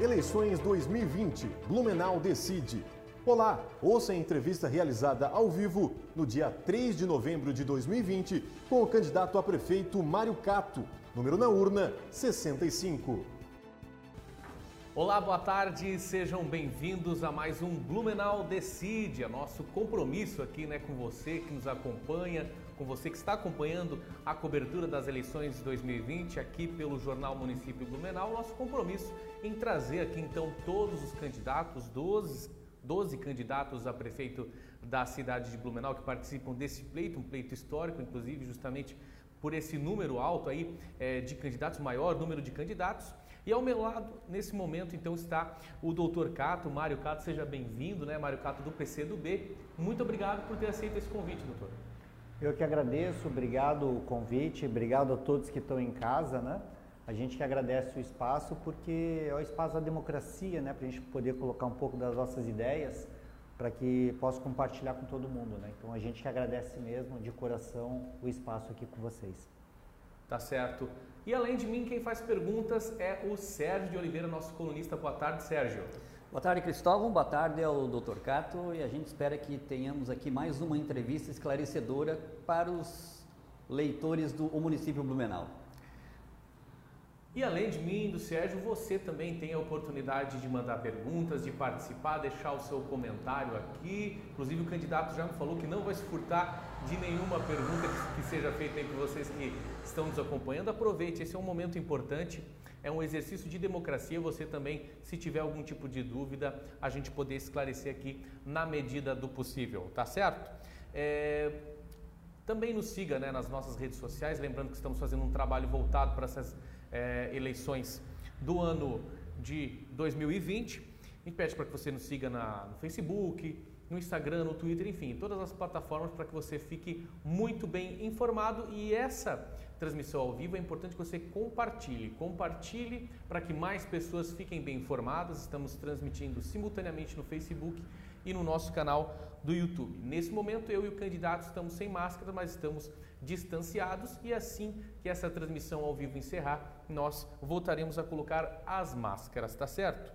Eleições 2020. Blumenau decide. Olá, ouça a entrevista realizada ao vivo no dia 3 de novembro de 2020 com o candidato a prefeito Mário Cato, número na urna 65. Olá, boa tarde, sejam bem-vindos a mais um Blumenau Decide, é nosso compromisso aqui né, com você que nos acompanha, com você que está acompanhando a cobertura das eleições de 2020 aqui pelo Jornal Município Blumenau, nosso compromisso em trazer aqui então todos os candidatos, 12, 12 candidatos a prefeito da cidade de Blumenau que participam desse pleito, um pleito histórico, inclusive justamente por esse número alto aí é, de candidatos, maior número de candidatos. E ao meu lado, nesse momento, então, está o doutor Cato, Mário Cato, seja bem-vindo, né, Mário Cato do PC do B. Muito obrigado por ter aceito esse convite, doutor. Eu que agradeço, obrigado o convite, obrigado a todos que estão em casa, né? A gente que agradece o espaço porque é o espaço da democracia, né? Para a gente poder colocar um pouco das nossas ideias para que possa compartilhar com todo mundo, né? Então a gente que agradece mesmo de coração o espaço aqui com vocês. Tá certo. E além de mim, quem faz perguntas é o Sérgio de Oliveira, nosso colunista. Boa tarde, Sérgio. Boa tarde, Cristóvão. Boa tarde ao Dr. Cato. E a gente espera que tenhamos aqui mais uma entrevista esclarecedora para os leitores do município Blumenau. E além de mim, do Sérgio, você também tem a oportunidade de mandar perguntas, de participar, deixar o seu comentário aqui. Inclusive o candidato já me falou que não vai se furtar de nenhuma pergunta que seja feita entre vocês que estão nos acompanhando. Aproveite, esse é um momento importante, é um exercício de democracia. Você também, se tiver algum tipo de dúvida, a gente poder esclarecer aqui na medida do possível, tá certo? É... Também nos siga né, nas nossas redes sociais, lembrando que estamos fazendo um trabalho voltado para essas é, eleições do ano de 2020. A gente pede para que você nos siga na, no Facebook, no Instagram, no Twitter, enfim, todas as plataformas para que você fique muito bem informado. E essa transmissão ao vivo é importante que você compartilhe. Compartilhe para que mais pessoas fiquem bem informadas. Estamos transmitindo simultaneamente no Facebook e no nosso canal do YouTube. Nesse momento, eu e o candidato estamos sem máscara, mas estamos distanciados e assim que essa transmissão ao vivo encerrar, nós voltaremos a colocar as máscaras, tá certo?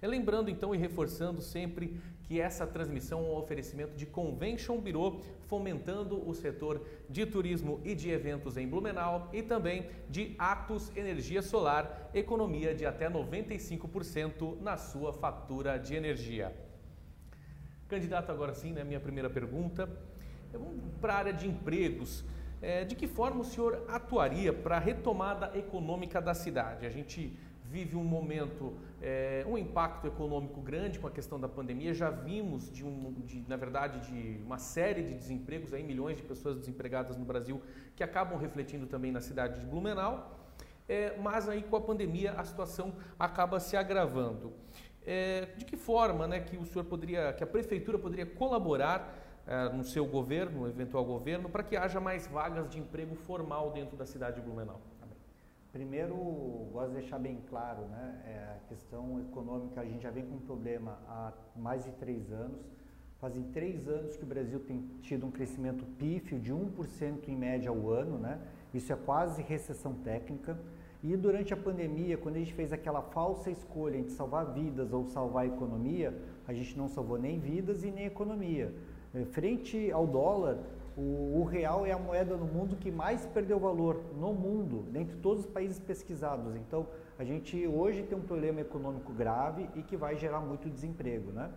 Lembrando então e reforçando sempre que essa transmissão é um oferecimento de Convention Bureau, fomentando o setor de turismo e de eventos em Blumenau e também de Atos Energia Solar, economia de até 95% na sua fatura de energia. Candidato, agora sim, né, minha primeira pergunta. Para a área de empregos. É, de que forma o senhor atuaria para a retomada econômica da cidade? A gente vive um momento, é, um impacto econômico grande com a questão da pandemia. Já vimos, de, um, de, na verdade, de uma série de desempregos, aí, milhões de pessoas desempregadas no Brasil, que acabam refletindo também na cidade de Blumenau. É, mas aí com a pandemia a situação acaba se agravando. É, de que forma né, que o senhor poderia, que a prefeitura poderia colaborar é, no seu governo, no eventual governo, para que haja mais vagas de emprego formal dentro da cidade de Blumenau? Primeiro, gosto de deixar bem claro, né, é, a questão econômica, a gente já vem com um problema há mais de três anos. Fazem três anos que o Brasil tem tido um crescimento pífio de 1% em média ao ano, né? Isso é quase recessão técnica. E durante a pandemia, quando a gente fez aquela falsa escolha entre salvar vidas ou salvar a economia, a gente não salvou nem vidas e nem economia. Eh, frente ao dólar, o, o, real é a moeda no mundo que mais perdeu valor no mundo, dentre todos os países pesquisados. Então, a gente hoje tem um problema econômico grave e que vai gerar muito desemprego, né?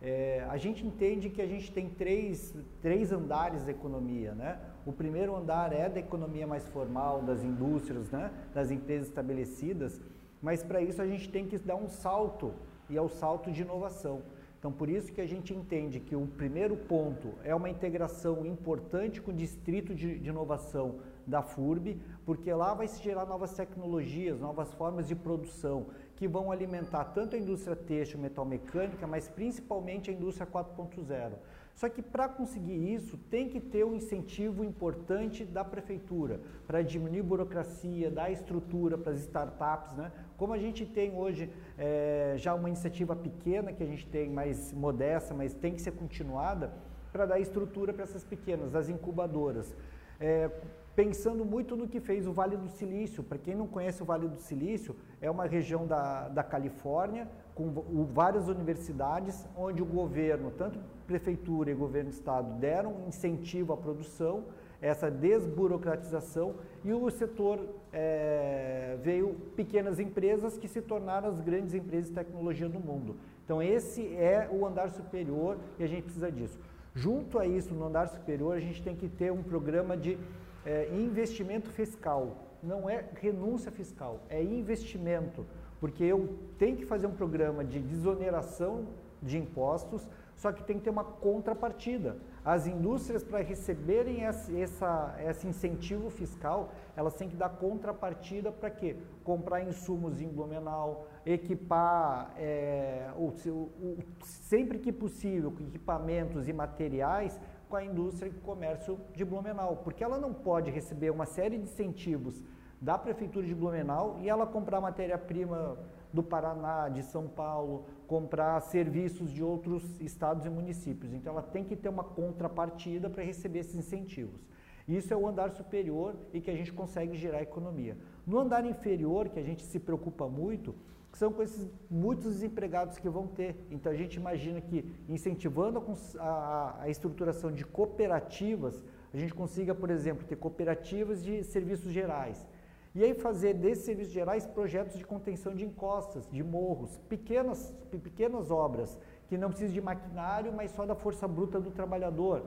É, a gente entende que a gente tem três, três andares da economia. Né? O primeiro andar é da economia mais formal, das indústrias, né? das empresas estabelecidas, mas para isso a gente tem que dar um salto, e é o salto de inovação. Então, por isso que a gente entende que o primeiro ponto é uma integração importante com o distrito de, de inovação da FURB, porque lá vai se gerar novas tecnologias, novas formas de produção que vão alimentar tanto a indústria têxtil, metal mecânica, mas principalmente a indústria 4.0. Só que para conseguir isso tem que ter um incentivo importante da prefeitura para diminuir burocracia, dar estrutura para as startups, né? Como a gente tem hoje é, já uma iniciativa pequena que a gente tem mais modesta, mas tem que ser continuada para dar estrutura para essas pequenas, as incubadoras. É, pensando muito no que fez o Vale do Silício. Para quem não conhece o Vale do Silício, é uma região da, da Califórnia com várias universidades, onde o governo, tanto prefeitura e governo do estado, deram incentivo à produção, essa desburocratização, e o setor é, veio pequenas empresas que se tornaram as grandes empresas de tecnologia do mundo. Então esse é o andar superior e a gente precisa disso. Junto a isso, no andar superior, a gente tem que ter um programa de é, investimento fiscal. Não é renúncia fiscal, é investimento. Porque eu tenho que fazer um programa de desoneração de impostos, só que tem que ter uma contrapartida. As indústrias, para receberem esse, essa, esse incentivo fiscal, elas têm que dar contrapartida para quê? Comprar insumos em Blumenau, equipar, é, o, o, sempre que possível, equipamentos e materiais com a indústria e comércio de Blumenau, porque ela não pode receber uma série de incentivos da Prefeitura de Blumenau e ela comprar matéria-prima do Paraná, de São Paulo, comprar serviços de outros estados e municípios. Então ela tem que ter uma contrapartida para receber esses incentivos. Isso é o andar superior e que a gente consegue gerar economia. No andar inferior, que a gente se preocupa muito, são com esses muitos desempregados que vão ter. Então a gente imagina que incentivando a, a, a estruturação de cooperativas, a gente consiga, por exemplo, ter cooperativas de serviços gerais. E aí fazer desses serviços gerais projetos de contenção de encostas, de morros, pequenas, pequenas obras, que não precisam de maquinário, mas só da força bruta do trabalhador.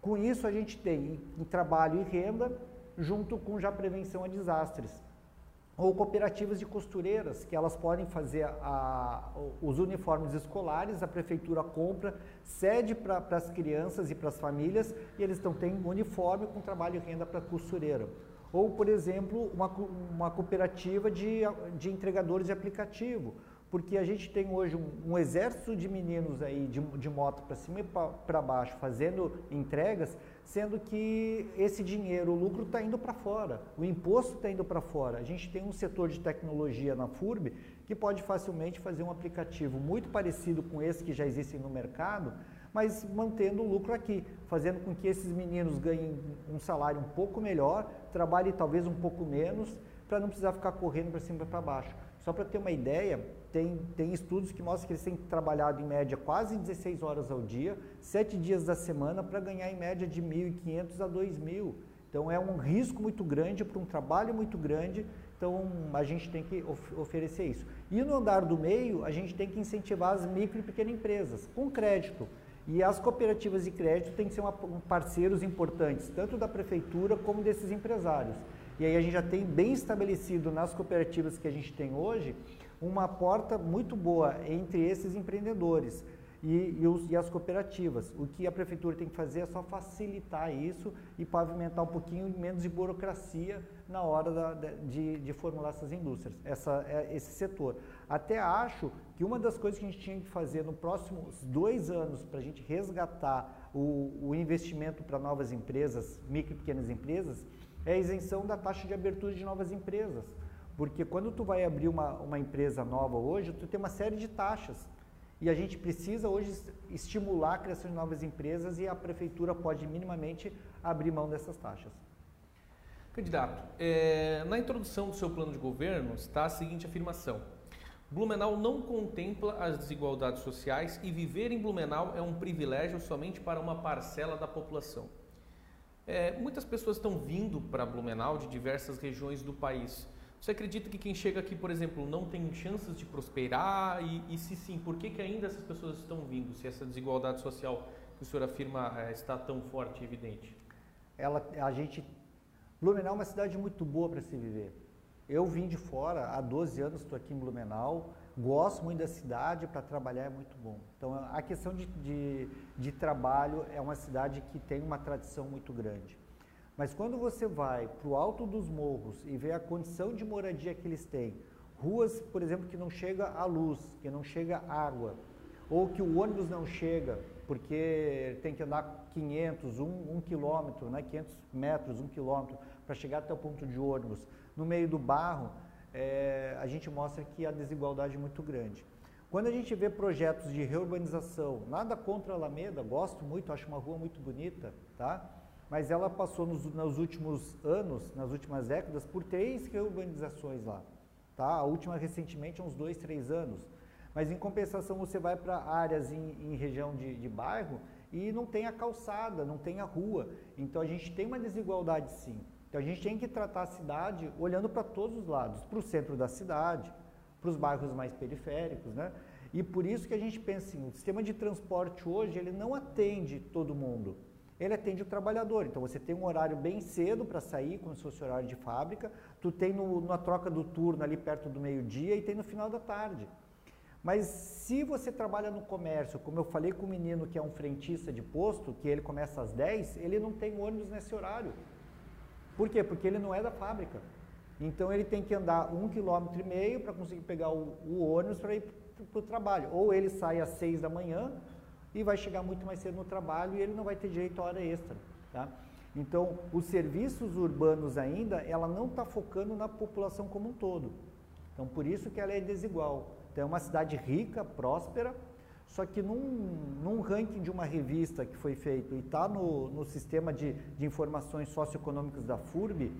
Com isso a gente tem em trabalho e renda, junto com já prevenção a desastres ou cooperativas de costureiras, que elas podem fazer a, os uniformes escolares, a prefeitura compra, cede para as crianças e para as famílias, e eles estão tendo uniforme com trabalho e renda para costureira. Ou, por exemplo, uma, uma cooperativa de, de entregadores de aplicativo, porque a gente tem hoje um, um exército de meninos aí de, de moto para cima e para baixo fazendo entregas, sendo que esse dinheiro, o lucro está indo para fora, o imposto está indo para fora. A gente tem um setor de tecnologia na FURB que pode facilmente fazer um aplicativo muito parecido com esse que já existem no mercado, mas mantendo o lucro aqui, fazendo com que esses meninos ganhem um salário um pouco melhor, trabalhem talvez um pouco menos, para não precisar ficar correndo para cima e para baixo. Só para ter uma ideia, tem, tem estudos que mostram que eles têm trabalhado em média quase 16 horas ao dia, 7 dias da semana, para ganhar em média de 1.500 a 2.000. Então é um risco muito grande para um trabalho muito grande, então a gente tem que of oferecer isso. E no andar do meio, a gente tem que incentivar as micro e pequenas empresas com crédito. E as cooperativas de crédito têm que ser uma, parceiros importantes, tanto da prefeitura como desses empresários. E aí a gente já tem bem estabelecido nas cooperativas que a gente tem hoje uma porta muito boa entre esses empreendedores e, e, os, e, as cooperativas. O que a prefeitura tem que fazer é só facilitar isso e pavimentar um pouquinho menos de burocracia na hora da, de, de, formular essas indústrias, essa, é, esse setor. Até acho que uma das coisas que a gente tinha que fazer nos próximos dois anos para a gente resgatar o, o investimento para novas empresas, micro e pequenas empresas, é a isenção da taxa de abertura de novas empresas. Porque quando tu vai abrir uma, uma empresa nova hoje, tu tem uma série de taxas. E a gente precisa hoje estimular a criação de novas empresas e a prefeitura pode minimamente abrir mão dessas taxas. Candidato, é, na introdução do seu plano de governo está a seguinte afirmação: Blumenau não contempla as desigualdades sociais e viver em Blumenau é um privilégio somente para uma parcela da população. É, muitas pessoas estão vindo para Blumenau de diversas regiões do país. Você acredita que quem chega aqui, por exemplo, não tem chances de prosperar? E, e se sim, por que, que ainda essas pessoas estão vindo? Se essa desigualdade social que o senhor afirma é, está tão forte e evidente? Ela, a gente, Blumenau é uma cidade muito boa para se viver. Eu vim de fora, há 12 anos estou aqui em Blumenau, gosto muito da cidade, para trabalhar é muito bom. Então, a questão de, de, de, trabalho é uma cidade que tem uma tradição muito grande. Mas quando você vai para o alto dos morros e vê a condição de moradia que eles têm, ruas, por exemplo, que não chega a luz, que não chega água, ou que o ônibus não chega, porque tem que andar 500, 1, 1 quilômetro, né, 500 metros, 1 quilômetro, para chegar até o ponto de ônibus, no meio do barro, é, a gente mostra que a desigualdade é muito grande. Quando a gente vê projetos de reurbanização, nada contra a Alameda, gosto muito, acho uma rua muito bonita, tá? mas ela passou nos, nos últimos anos, nas últimas décadas, por três reurbanizações lá. Tá? A última recentemente, há uns dois, três anos. Mas em compensação, você vai para áreas em, em região de, de bairro e não tem a calçada, não tem a rua. Então a gente tem uma desigualdade sim. Então a gente tem que tratar a cidade olhando para todos os lados, para o centro da cidade, para os bairros mais periféricos, né? E por isso que a gente pensa assim, o sistema de transporte hoje ele não atende todo mundo. Ele atende o trabalhador. Então você tem um horário bem cedo para sair, como se fosse horário de fábrica. Tu tem no, na troca do turno ali perto do meio-dia e tem no final da tarde. Mas se você trabalha no comércio, como eu falei com o menino que é um frentista de posto, que ele começa às 10, ele não tem ônibus nesse horário. Por quê? Porque ele não é da fábrica. Então ele tem que andar um quilômetro e meio para conseguir pegar o, o ônibus para ir para o trabalho. Ou ele sai às 6 da manhã e vai chegar muito mais cedo no trabalho e ele não vai ter direito a hora extra. Tá? Então, os serviços urbanos ainda, ela não está focando na população como um todo. Então, por isso que ela é desigual. Então, é uma cidade rica, próspera, só que num, num ranking de uma revista que foi feito e está no, no sistema de, de informações socioeconômicas da FURB,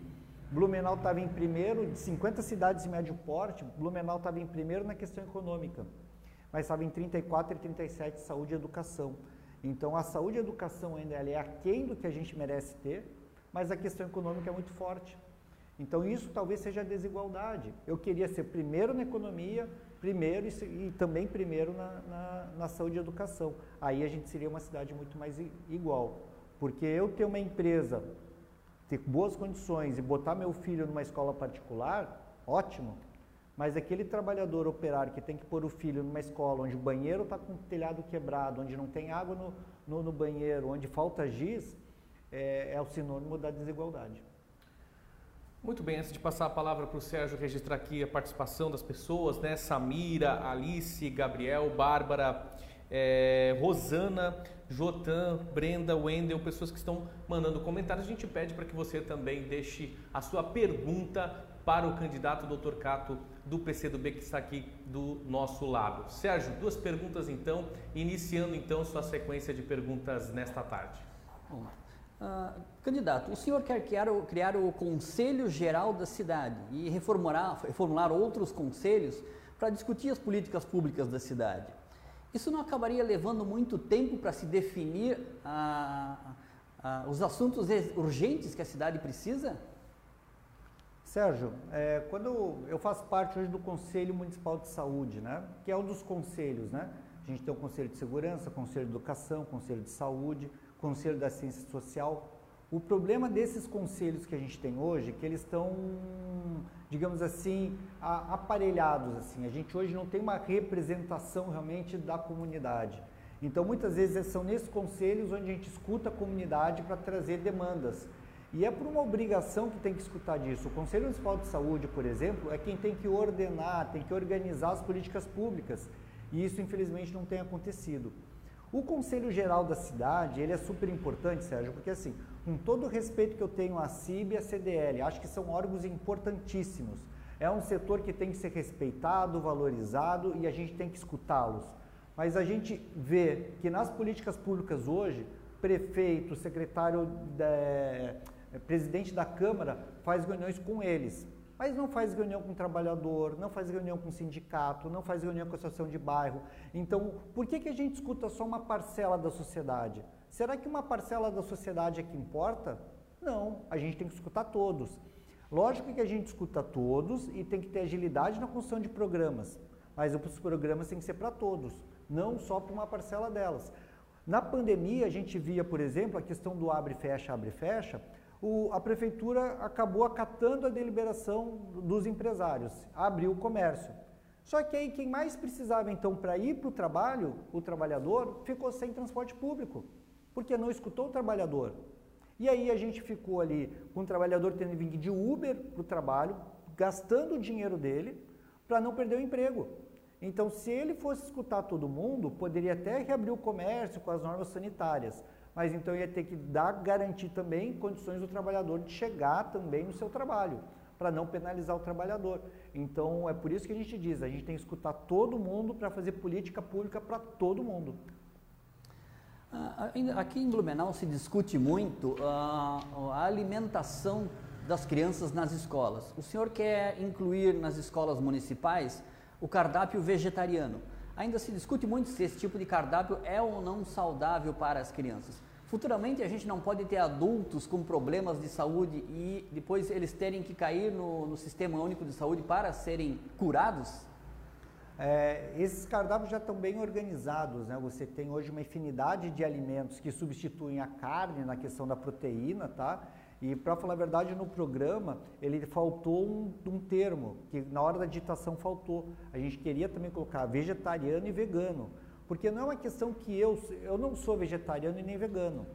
Blumenau estava em primeiro, de 50 cidades de médio porte, Blumenau estava em primeiro na questão econômica, mas estava em 34 e 37 saúde e educação. Então a saúde e educação ainda é aquém do que a gente merece ter, mas a questão econômica é muito forte. Então isso talvez seja desigualdade. Eu queria ser primeiro na economia, primeiro e, e também primeiro na, na, na, saúde e educação. Aí a gente seria uma cidade muito mais igual. Porque eu ter uma empresa, ter boas condições e botar meu filho numa escola particular, ótimo. Mas aquele trabalhador operário que tem que pôr o filho numa escola onde o banheiro está com o telhado quebrado, onde não tem água no, no, no banheiro, onde falta giz, é, é o sinônimo da desigualdade. Muito bem, antes de passar a palavra para o Sérgio registrar aqui a participação das pessoas, né? Samira, Alice, Gabriel, Bárbara, é, Rosana, Jotan, Brenda, Wendel, pessoas que estão mandando comentários. A gente pede para que você também deixe a sua pergunta para o candidato Dr. Cato do PCdoB que está aqui do nosso lado. Sérgio, duas perguntas então, iniciando então sua sequência de perguntas nesta tarde. Lá. Uh, candidato, o senhor quer criar o, criar o Conselho Geral da cidade e reformular, reformular outros conselhos para discutir as políticas públicas da cidade. Isso não acabaria levando muito tempo para se definir uh, uh, os assuntos urgentes que a cidade precisa? Sérgio, é, quando eu faço parte hoje do Conselho Municipal de Saúde, né, que é um dos conselhos, né? A gente tem o Conselho de Segurança, Conselho de Educação, Conselho de Saúde, Conselho da Ciência Social. O problema desses conselhos que a gente tem hoje é que eles estão, digamos assim, aparelhados. Assim. A gente hoje não tem uma representação realmente da comunidade. Então, muitas vezes são nesses conselhos onde a gente escuta a comunidade para trazer demandas. E é por uma obrigação que tem que escutar disso. O Conselho Municipal de Saúde, por exemplo, é quem tem que ordenar, tem que organizar as políticas públicas. E isso, infelizmente, não tem acontecido. O Conselho Geral da cidade, ele é super importante, Sérgio, porque assim, com todo o respeito que eu tenho à CIB e à CDL, acho que são órgãos importantíssimos. É um setor que tem que ser respeitado, valorizado e a gente tem que escutá-los. Mas a gente vê que nas políticas públicas hoje, prefeito, secretário, de, presidente da Câmara faz reuniões com eles mas não faz reunião com o trabalhador, não faz reunião com o sindicato, não faz reunião com a associação de bairro. Então, por que, que a gente escuta só uma parcela da sociedade? Será que uma parcela da sociedade é que importa? Não, a gente tem que escutar todos. Lógico que a gente escuta todos e tem que ter agilidade na construção de programas, mas os programas têm que ser para todos, não só para uma parcela delas. Na pandemia, a gente via, por exemplo, a questão do abre-fecha, abre-fecha, o, a prefeitura acabou acatando a deliberação dos empresários, abriu o comércio. Só que aí quem mais precisava então para ir para o trabalho, o trabalhador, ficou sem transporte público, porque não escutou o trabalhador. E aí a gente ficou ali com o trabalhador tendo vir de Uber para o trabalho, gastando o dinheiro dele para não perder o emprego. Então, se ele fosse escutar todo mundo, poderia até reabrir o comércio com as normas sanitárias mas então ia ter que dar, garantir também condições do trabalhador de chegar também no seu trabalho, para não penalizar o trabalhador. Então é por isso que a gente diz, a gente tem que escutar todo mundo para fazer política pública para todo mundo. Ah, aqui em Blumenau se discute muito a, a alimentação das crianças nas escolas. O senhor quer incluir nas escolas municipais o cardápio vegetariano. Ainda se discute muito se esse tipo de cardápio é ou não saudável para as crianças. Futuramente a gente não pode ter adultos com problemas de saúde e depois eles terem que cair no, no Sistema Único de Saúde para serem curados? É, esses cardápios já estão bem organizados, né? Você tem hoje uma infinidade de alimentos que substituem a carne na questão da proteína, tá? E para falar a verdade, no programa ele faltou um, um, termo que na hora da digitação faltou. A gente queria também colocar vegetariano e vegano, porque não é uma questão que eu eu não sou vegetariano e nem vegano.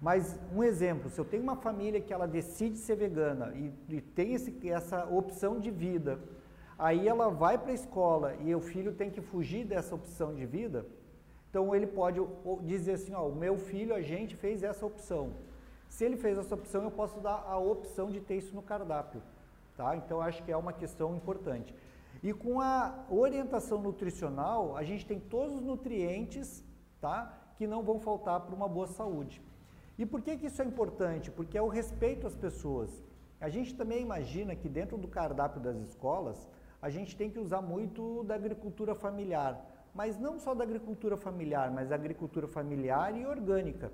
Mas um exemplo, se eu tenho uma família que ela decide ser vegana e, e tem esse, essa opção de vida, aí ela vai para a escola e o filho tem que fugir dessa opção de vida, então ele pode dizer assim, ó, o meu filho, a gente fez essa opção se ele fez essa opção, eu posso dar a opção de ter isso no cardápio. Tá? Então, acho que é uma questão importante. E com a orientação nutricional, a gente tem todos os nutrientes tá? que não vão faltar para uma boa saúde. E por que, que isso é importante? Porque é o respeito às pessoas. A gente também imagina que dentro do cardápio das escolas, a gente tem que usar muito da agricultura familiar. Mas não só da agricultura familiar, mas da agricultura familiar e orgânica.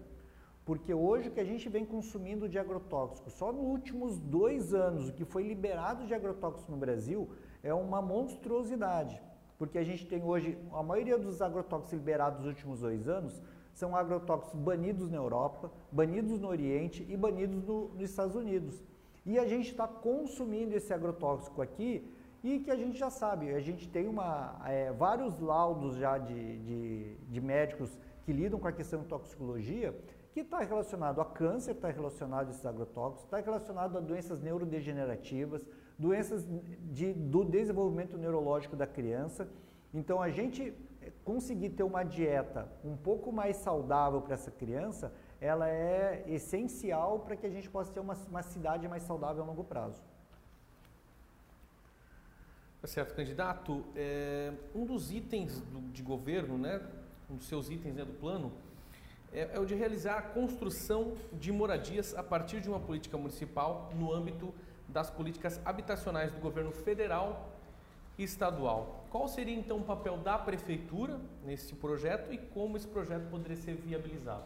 Porque hoje o que a gente vem consumindo de agrotóxicos, só nos últimos dois anos, o que foi liberado de agrotóxicos no Brasil é uma monstruosidade. Porque a gente tem hoje, a maioria dos agrotóxicos liberados nos últimos dois anos são agrotóxicos banidos na Europa, banidos no Oriente e banidos no, nos Estados Unidos. E a gente está consumindo esse agrotóxico aqui e que a gente já sabe, a gente tem uma, é, vários laudos já de, de, de médicos que lidam com a questão de toxicologia que está relacionado a câncer, está relacionado a esses agrotóxicos, está relacionado a doenças neurodegenerativas, doenças de, do desenvolvimento neurológico da criança. Então, a gente eh, conseguir ter uma dieta um pouco mais saudável para essa criança, ela é essencial para que a gente possa ter uma, uma cidade mais saudável a longo prazo. Tá certo, candidato. É, um dos itens do, de governo, né, um dos seus itens né, do plano, é, é o de realizar a construção de moradias a partir de uma política municipal no âmbito das políticas habitacionais do governo federal e estadual. Qual seria então o papel da prefeitura nesse projeto e como esse projeto poderia ser viabilizado?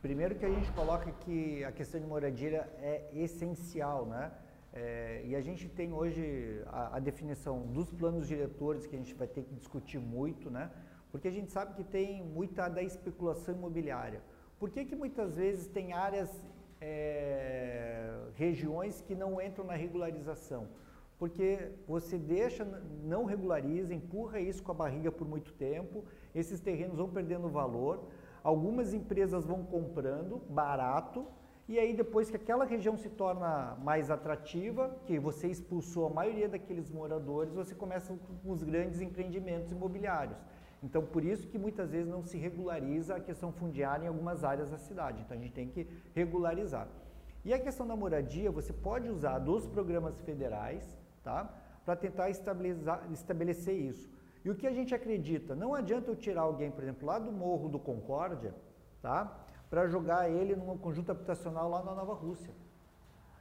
Primeiro que a gente coloca que a questão de moradia é essencial, né? É, e a gente tem hoje a, a definição dos planos diretores que a gente vai ter que discutir muito, né? Porque a gente sabe que tem muita da especulação imobiliária. Por que, que muitas vezes tem áreas, é, regiões que não entram na regularização? Porque você deixa, não regulariza, empurra isso com a barriga por muito tempo, esses terrenos vão perdendo valor, algumas empresas vão comprando barato, e aí depois que aquela região se torna mais atrativa, que você expulsou a maioria daqueles moradores, você começa com os grandes empreendimentos imobiliários. Então, por isso que muitas vezes não se regulariza a questão fundiária em algumas áreas da cidade. Então, a gente tem que regularizar. E a questão da moradia, você pode usar dos programas federais, tá? Para tentar estabelecer isso. E o que a gente acredita? Não adianta eu tirar alguém, por exemplo, lá do Morro do Concórdia, tá? Para jogar ele num conjunto habitacional lá na Nova Rússia.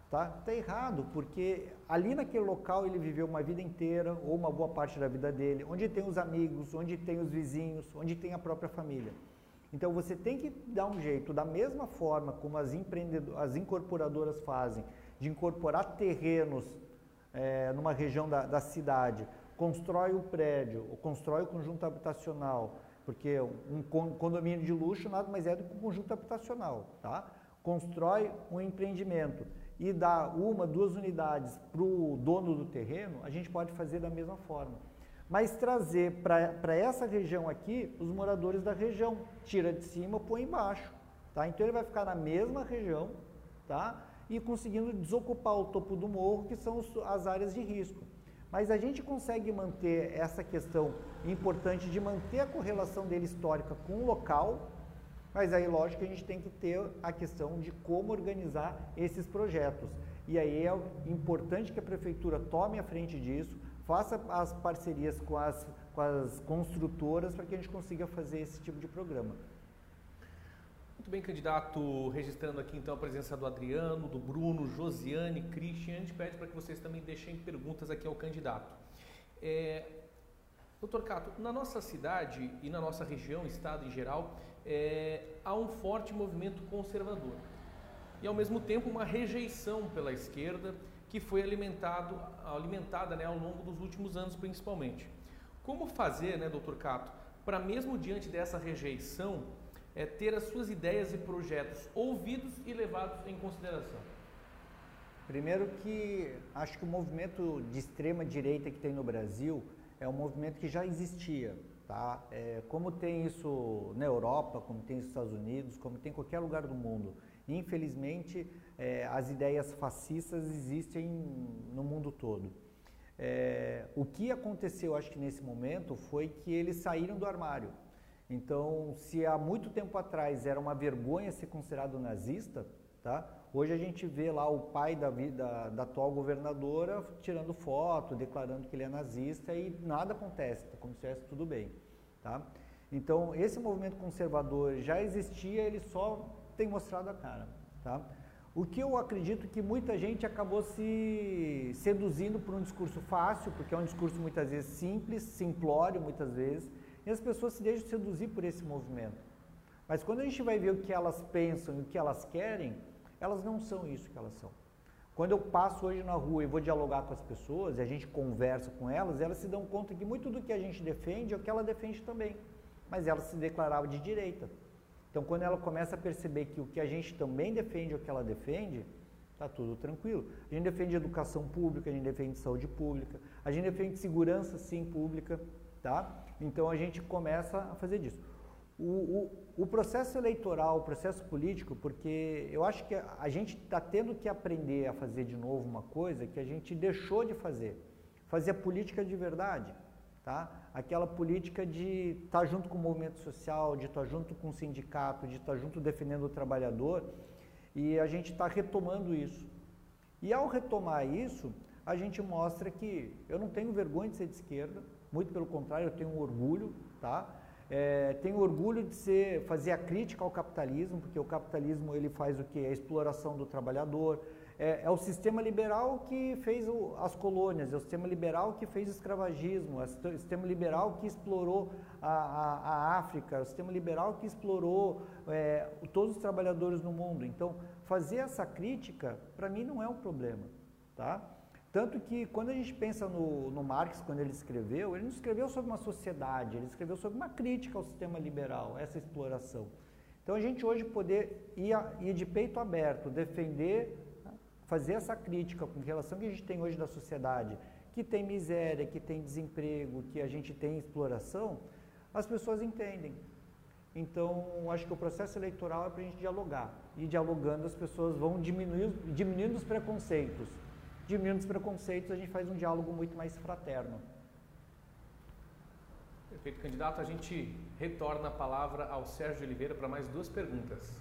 Tá? tá errado, porque ali naquele local ele viveu uma vida inteira, ou uma boa parte da vida dele, onde tem os amigos, onde tem os vizinhos, onde tem a própria família. Então você tem que dar um jeito, da mesma forma como as, as incorporadoras fazem, de incorporar terrenos é, numa região da, da cidade, constrói o prédio, ou constrói o conjunto habitacional, porque um condomínio de luxo nada mais é do que um conjunto habitacional, tá? Constrói um empreendimento e dar uma, duas unidades para o dono do terreno, a gente pode fazer da mesma forma. Mas trazer para essa região aqui os moradores da região, tira de cima, põe embaixo. Tá? Então ele vai ficar na mesma região tá? e conseguindo desocupar o topo do morro, que são as áreas de risco. Mas a gente consegue manter essa questão importante de manter a correlação dele histórica com o local, mas aí, lógico, a gente tem que ter a questão de como organizar esses projetos. E aí é importante que a prefeitura tome a frente disso, faça as parcerias com as, com as construtoras para que a gente consiga fazer esse tipo de programa. Muito bem, candidato, registrando aqui então a presença do Adriano, do Bruno, Josiane, Christian. A gente pede para que vocês também deixem perguntas aqui ao candidato. É, doutor Cato, na nossa cidade e na nossa região, estado em geral, é, há um forte movimento conservador e ao mesmo tempo uma rejeição pela esquerda que foi alimentado, alimentada né, ao longo dos últimos anos principalmente. Como fazer, né, doutor Cato, para mesmo diante dessa rejeição, é, ter as suas ideias e projetos ouvidos e levados em consideração? Primeiro que acho que o movimento de extrema direita que tem no Brasil é um movimento que já existia, tá? É, como tem isso na Europa, como tem nos Estados Unidos, como tem em qualquer lugar do mundo. Infelizmente, é, as ideias fascistas existem no mundo todo. É, o que aconteceu, acho que nesse momento, foi que eles saíram do armário. Então, se há muito tempo atrás era uma vergonha ser considerado nazista, tá? Hoje a gente vê lá o pai da, da, da, atual governadora tirando foto, declarando que ele é nazista e nada acontece, como se estivesse tudo bem. Tá? Então, esse movimento conservador já existia, ele só tem mostrado a cara. Tá? O que eu acredito que muita gente acabou se seduzindo por um discurso fácil, porque é um discurso muitas vezes simples, simplório muitas vezes, e as pessoas se deixam seduzir por esse movimento. Mas quando a gente vai ver o que elas pensam e o que elas querem, elas não são isso que elas são. Quando eu passo hoje na rua e vou dialogar com as pessoas, e a gente conversa com elas, elas se dão conta que muito do que a gente defende é o que ela defende também. Mas ela se declarava de direita. Então, quando ela começa a perceber que o que a gente também defende é o que ela defende, está tudo tranquilo. A gente defende educação pública, a gente defende saúde pública, a gente defende segurança, sim, pública, tá? Então a gente começa a fazer disso. O, o, o processo eleitoral, o processo político, porque eu acho que a gente está tendo que aprender a fazer de novo uma coisa que a gente deixou de fazer. Fazer política de verdade. Tá? Aquela política de estar tá junto com o movimento social, de estar tá junto com o sindicato, de estar tá junto defendendo o trabalhador. E a gente está retomando isso. E ao retomar isso, a gente mostra que eu não tenho vergonha de ser de esquerda, muito pelo contrário, eu tenho um orgulho, tá? É, tenho orgulho de ser, fazer a crítica ao capitalismo, porque o capitalismo ele faz o que? A exploração do trabalhador. É, é o sistema liberal que fez o, as colônias, é o sistema liberal que fez o escravagismo, é o sistema liberal que explorou a, a, a África, é o sistema liberal que explorou é, todos os trabalhadores no mundo. Então, fazer essa crítica, para mim, não é um problema. Tá? Tanto que quando a gente pensa no, no Marx, quando ele escreveu, ele não escreveu sobre uma sociedade, ele escreveu sobre uma crítica ao sistema liberal, essa exploração. Então a gente hoje poder ir, a, ir de peito aberto, defender, fazer essa crítica com relação que a gente tem hoje da sociedade, que tem miséria, que tem desemprego, que a gente tem exploração, as pessoas entendem. Então, acho que o processo eleitoral é para a gente dialogar. E dialogando, as pessoas vão diminuir, diminuindo os preconceitos diminuindo os preconceitos, a gente faz um diálogo muito mais fraterno. Perfeito, candidato. A gente retorna a palavra ao Sérgio Oliveira para mais duas perguntas.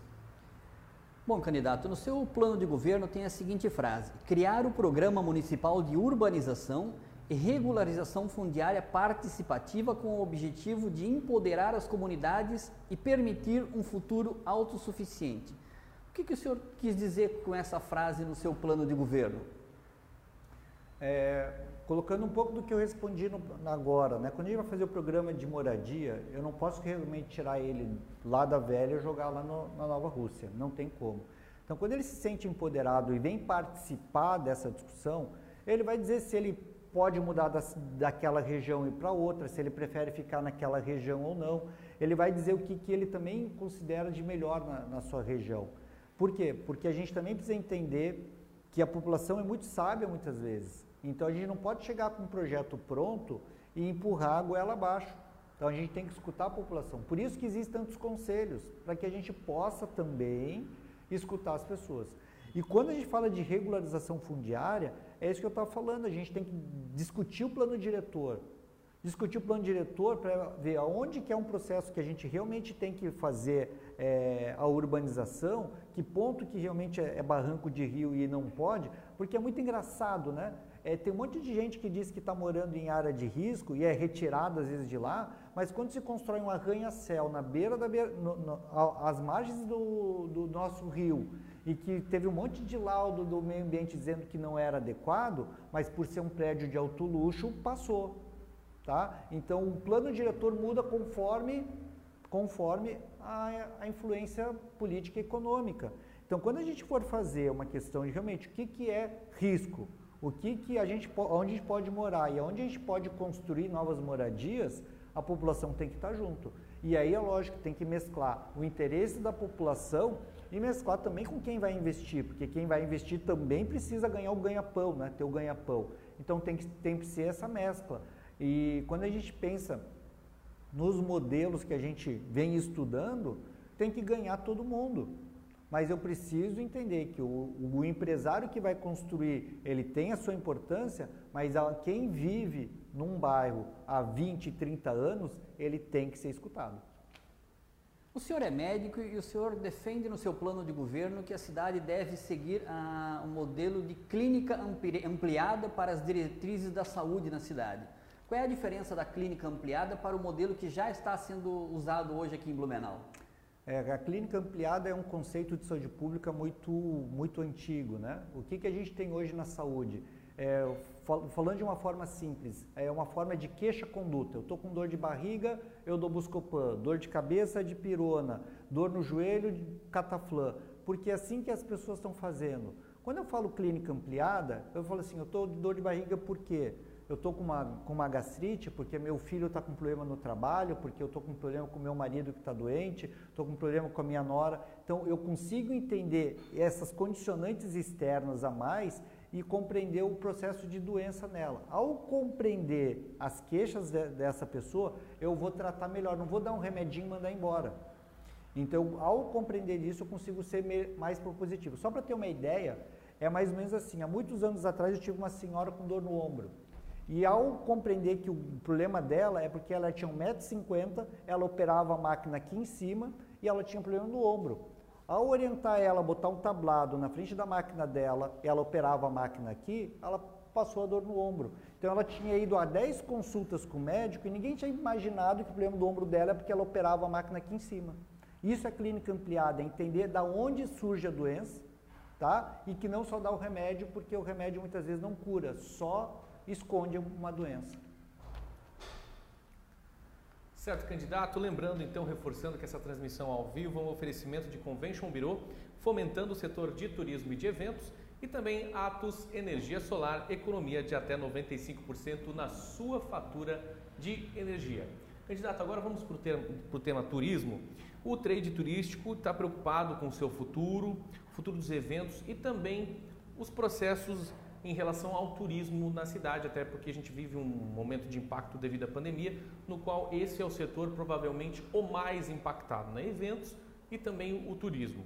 Bom, candidato, no seu plano de governo tem a seguinte frase: criar o Programa Municipal de Urbanização e Regularização Fundiária Participativa com o objetivo de empoderar as comunidades e permitir um futuro autossuficiente. O que, que o senhor quis dizer com essa frase no seu plano de governo? É, colocando um pouco do que eu respondi no, agora, né? Quando a gente vai fazer o programa de moradia, eu não posso realmente tirar ele lá da velha e jogar lá no, na Nova Rússia, não tem como. Então, quando ele se sente empoderado e vem participar dessa discussão, ele vai dizer se ele pode mudar das, daquela região e para outra, se ele prefere ficar naquela região ou não. Ele vai dizer o que, que ele também considera de melhor na, na sua região. Por quê? Porque a gente também precisa entender que a população é muito sábia muitas vezes. Então a gente não pode chegar com um projeto pronto e empurrar a goela abaixo. Então a gente tem que escutar a população. Por isso que existem tantos conselhos, para que a gente possa também escutar as pessoas. E quando a gente fala de regularização fundiária, é isso que eu estava falando, a gente tem que discutir o plano diretor. Discutir o plano diretor para ver aonde que é um processo que a gente realmente tem que fazer é, a urbanização, que ponto que realmente é, é barranco de rio e não pode, porque é muito engraçado, né? É, tem um monte de gente que diz que está morando em área de risco e é retirado às vezes de lá, mas quando se constrói um arranha-céu na beira da beira, no, no, margens do, do nosso rio e que teve um monte de laudo do meio ambiente dizendo que não era adequado, mas por ser um prédio de alto luxo, passou. Tá? Então o plano diretor muda conforme, conforme a, a influência política e econômica. Então quando a gente for fazer uma questão de realmente o que, que é risco, o que, que a gente, onde a gente pode morar e onde a gente pode construir novas moradias, a população tem que estar junto. E aí é lógico tem que mesclar o interesse da população e mesclar também com quem vai investir, porque quem vai investir também precisa ganhar o ganha-pão, né? ter o ganha-pão. Então tem que, tem que ser essa mescla. E quando a gente pensa nos modelos que a gente vem estudando, tem que ganhar todo mundo. Mas eu preciso entender que o, o empresário que vai construir, ele tem a sua importância, mas a, quem vive num bairro há 20, 30 anos, ele tem que ser escutado. O senhor é médico e o senhor defende no seu plano de governo que a cidade deve seguir a, um modelo de clínica ampliada para as diretrizes da saúde na cidade. Qual é a diferença da clínica ampliada para o modelo que já está sendo usado hoje aqui em Blumenau? É, a clínica ampliada é um conceito de saúde pública muito, muito antigo. Né? O que, que a gente tem hoje na saúde? É, falando de uma forma simples, é uma forma de queixa-conduta. Eu estou com dor de barriga, eu dou Buscopan, dor de cabeça de pirona, dor no joelho de cataflã, porque é assim que as pessoas estão fazendo. Quando eu falo clínica ampliada, eu falo assim, eu estou de dor de barriga por quê? Eu estou com uma, com uma gastrite porque meu filho está com problema no trabalho, porque eu estou com problema com meu marido que está doente, estou com problema com a minha nora. Então, eu consigo entender essas condicionantes externas a mais e compreender o processo de doença nela. Ao compreender as queixas de, dessa pessoa, eu vou tratar melhor, não vou dar um remedinho e mandar embora. Então, ao compreender isso, eu consigo ser mais propositivo. Só para ter uma ideia, é mais ou menos assim. Há muitos anos atrás eu tive uma senhora com dor no ombro. E ao compreender que o problema dela é porque ela tinha 1,50m, ela operava a máquina aqui em cima e ela tinha problema no ombro. Ao orientar ela a botar um tablado na frente da máquina dela, ela operava a máquina aqui, ela passou a dor no ombro. Então ela tinha ido a 10 consultas com o médico e ninguém tinha imaginado que o problema do ombro dela é porque ela operava a máquina aqui em cima. Isso é clínica ampliada, é entender da onde surge a doença, tá? E que não só dá o remédio, porque o remédio muitas vezes não cura, só esconde uma doença. Certo, candidato. Lembrando, então, reforçando que essa transmissão ao vivo é um oferecimento de Convention Bureau, fomentando o setor de turismo e de eventos, e também Atos Energia Solar, economia de até 95% na sua fatura de energia. Candidato, agora vamos para o tema, turismo. O trade turístico está preocupado com o seu futuro, o futuro dos eventos e também os processos em relação ao turismo na cidade, até porque a gente vive um momento de impacto devido à pandemia, no qual esse é o setor provavelmente o mais impactado, né? eventos e também o turismo.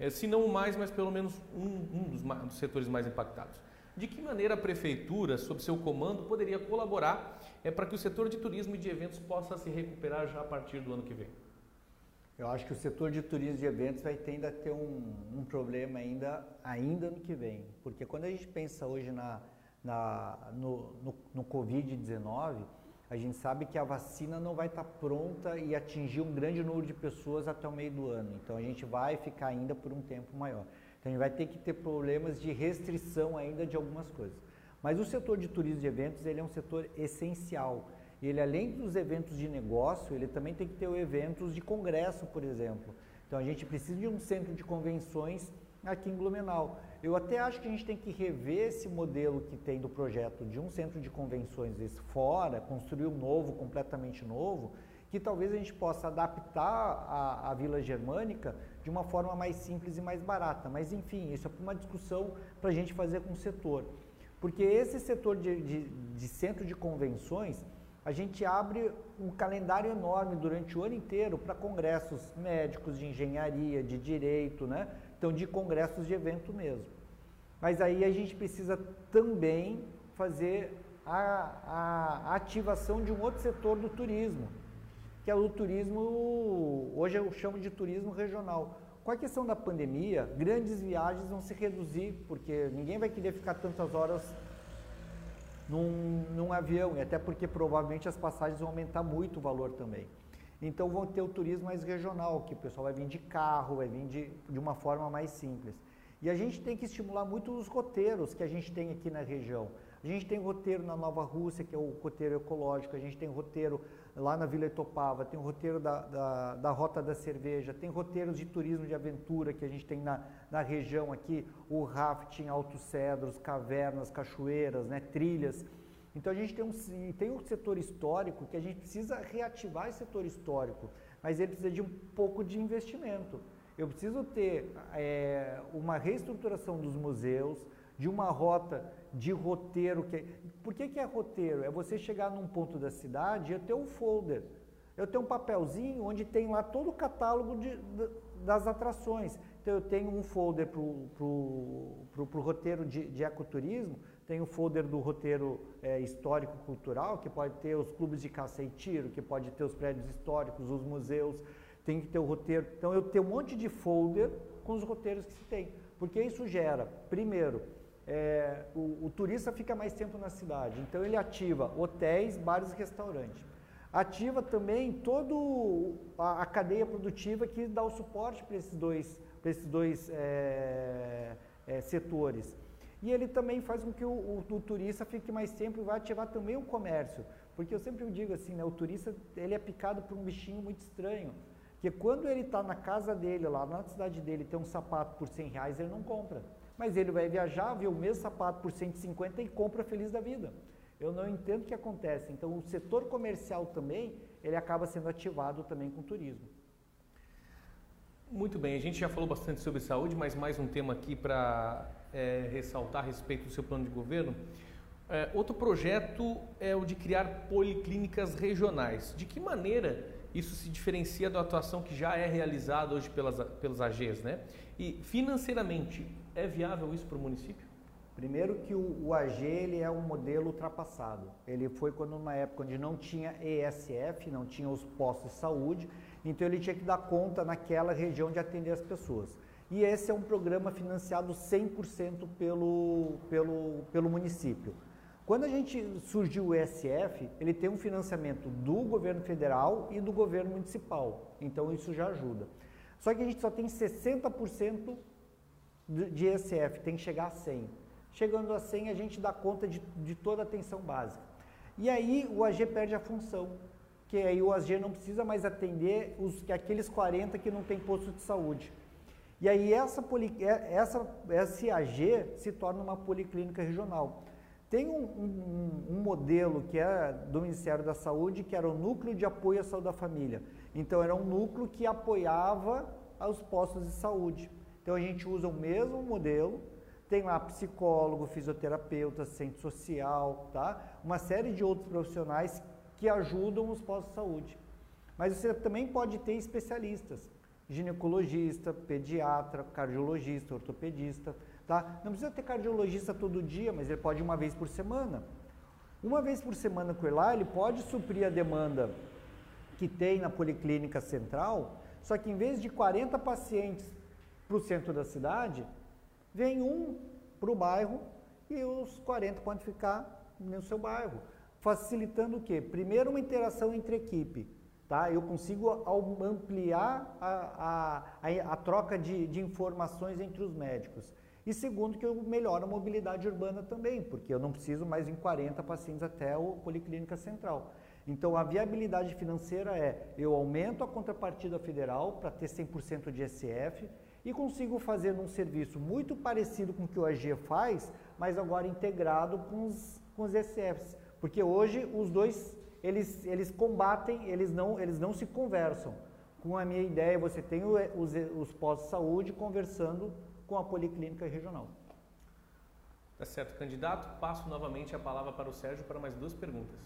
É, se não o mais, mas pelo menos um, um dos, dos setores mais impactados. De que maneira a prefeitura, sob seu comando, poderia colaborar é, para que o setor de turismo e de eventos possa se recuperar já a partir do ano que vem? Eu acho que o setor de turismo de eventos vai ter, ainda ter um, um problema ainda, ainda no que vem. Porque quando a gente pensa hoje na, na, no, no, no Covid-19, a gente sabe que a vacina não vai estar pronta e atingir um grande número de pessoas até o meio do ano. Então a gente vai ficar ainda por um tempo maior. Então a gente vai ter que ter problemas de restrição ainda de algumas coisas. Mas o setor de turismo de eventos ele é um setor essencial ele, além dos eventos de negócio, ele também tem que ter eventos de congresso, por exemplo. Então, a gente precisa de um centro de convenções aqui em Blumenau. Eu até acho que a gente tem que rever esse modelo que tem do projeto de um centro de convenções fora, construir um novo, completamente novo, que talvez a gente possa adaptar a, a Vila Germânica de uma forma mais simples e mais barata. Mas, enfim, isso é uma discussão para a gente fazer com o setor. Porque esse setor de, de, de centro de convenções, a gente abre um calendário enorme durante o ano inteiro para congressos médicos, de engenharia, de direito, né? Então, de congressos de evento mesmo. Mas aí a gente precisa também fazer a, a ativação de um outro setor do turismo, que é o turismo, hoje eu chamo de turismo regional. Com a questão da pandemia, grandes viagens vão se reduzir, porque ninguém vai querer ficar tantas horas num, num avião, e até porque provavelmente as passagens vão aumentar muito o valor também. Então vão ter o turismo mais regional, que o pessoal vai vir de carro, vai vir de, de uma forma mais simples. E a gente tem que estimular muito os roteiros que a gente tem aqui na região. A gente tem roteiro na Nova Rússia, que é o roteiro ecológico, a gente tem roteiro lá na Vila Etopava, tem o roteiro da, da, da, Rota da Cerveja, tem roteiros de turismo de aventura que a gente tem na, na região aqui, o rafting, altos cedros, cavernas, cachoeiras, né, trilhas. Então a gente tem um, tem um setor histórico que a gente precisa reativar esse setor histórico, mas ele precisa de um pouco de investimento. Eu preciso ter é, uma reestruturação dos museus, de uma rota de roteiro. Que, por que, que é roteiro? É você chegar num ponto da cidade e eu ter um folder. Eu tenho um papelzinho onde tem lá todo o catálogo de, de, das atrações. Então eu tenho um folder para o roteiro de, de ecoturismo, tem o folder do roteiro é, histórico-cultural, que pode ter os clubes de caça e tiro, que pode ter os prédios históricos, os museus, tem que ter o roteiro. Então eu tenho um monte de folder com os roteiros que se tem. Porque isso gera, primeiro, é, o, o, turista fica mais tempo na cidade. Então ele ativa hotéis, bares e restaurantes. Ativa também toda a, cadeia produtiva que dá o suporte para esses dois, esses dois é, é, setores. E ele também faz com que o, o, o, turista fique mais tempo e vai ativar também o comércio. Porque eu sempre digo assim, né, o turista ele é picado por um bichinho muito estranho. Que quando ele está na casa dele, lá na cidade dele, tem um sapato por 100 reais, ele não compra mas ele vai viajar, vê o mesmo sapato por 150 e compra feliz da vida. Eu não entendo o que acontece. Então, o setor comercial também, ele acaba sendo ativado também com o turismo. Muito bem, a gente já falou bastante sobre saúde, mas mais um tema aqui para é, ressaltar a respeito do seu plano de governo. É, outro projeto é o de criar policlínicas regionais. De que maneira isso se diferencia da atuação que já é realizada hoje pelas, pelos AGs, né? E financeiramente, é viável isso para o município? Primeiro que o, o AG ele é um modelo ultrapassado. Ele foi quando numa época onde não tinha ESF, não tinha os postos de saúde, então ele tinha que dar conta naquela região de atender as pessoas. E esse é um programa financiado 100% pelo, pelo, pelo município. Quando a gente surgiu o ESF, ele tem um financiamento do governo federal e do governo municipal. Então isso já ajuda. Só que a gente só tem 60% de ESF, tem que chegar a 100. Chegando a 100, a gente dá conta de, de toda a atenção básica. E aí o AG perde a função, que aí o AG não precisa mais atender os, aqueles 40 que não tem posto de saúde. E aí essa, poli, é, essa, esse AG se torna uma policlínica regional. Tem um, um, um, modelo que é do Ministério da Saúde, que era o Núcleo de Apoio à Saúde da Família. Então era um núcleo que apoiava os postos de saúde. Então a gente usa o mesmo modelo, tem lá psicólogo, fisioterapeuta, centro social, tá? Uma série de outros profissionais que ajudam os postos de saúde. Mas você também pode ter especialistas, ginecologista, pediatra, cardiologista, ortopedista, tá? Não precisa ter cardiologista todo dia, mas ele pode uma vez por semana. Uma vez por semana com ele lá, ele pode suprir a demanda que tem na policlínica central, só que em vez de 40 pacientes para o centro da cidade, vem um para o bairro e os 40 podem ficar no seu bairro. Facilitando o quê? Primeiro, uma interação entre equipe. Tá? Eu consigo ampliar a, a, a troca de, de informações entre os médicos. E segundo, que eu melhoro a mobilidade urbana também, porque eu não preciso mais em 40 pacientes até a Policlínica Central. Então, a viabilidade financeira é, eu aumento a contrapartida federal para ter 100% de SF, e consigo fazer um serviço muito parecido com o que o AG faz, mas agora integrado com os, com os ECFs. Porque hoje os dois, eles, eles combatem, eles não, eles não se conversam. Com a minha ideia, você tem os, os postos de saúde conversando com a policlínica regional. Tá certo, candidato. Passo novamente a palavra para o Sérgio para mais duas perguntas.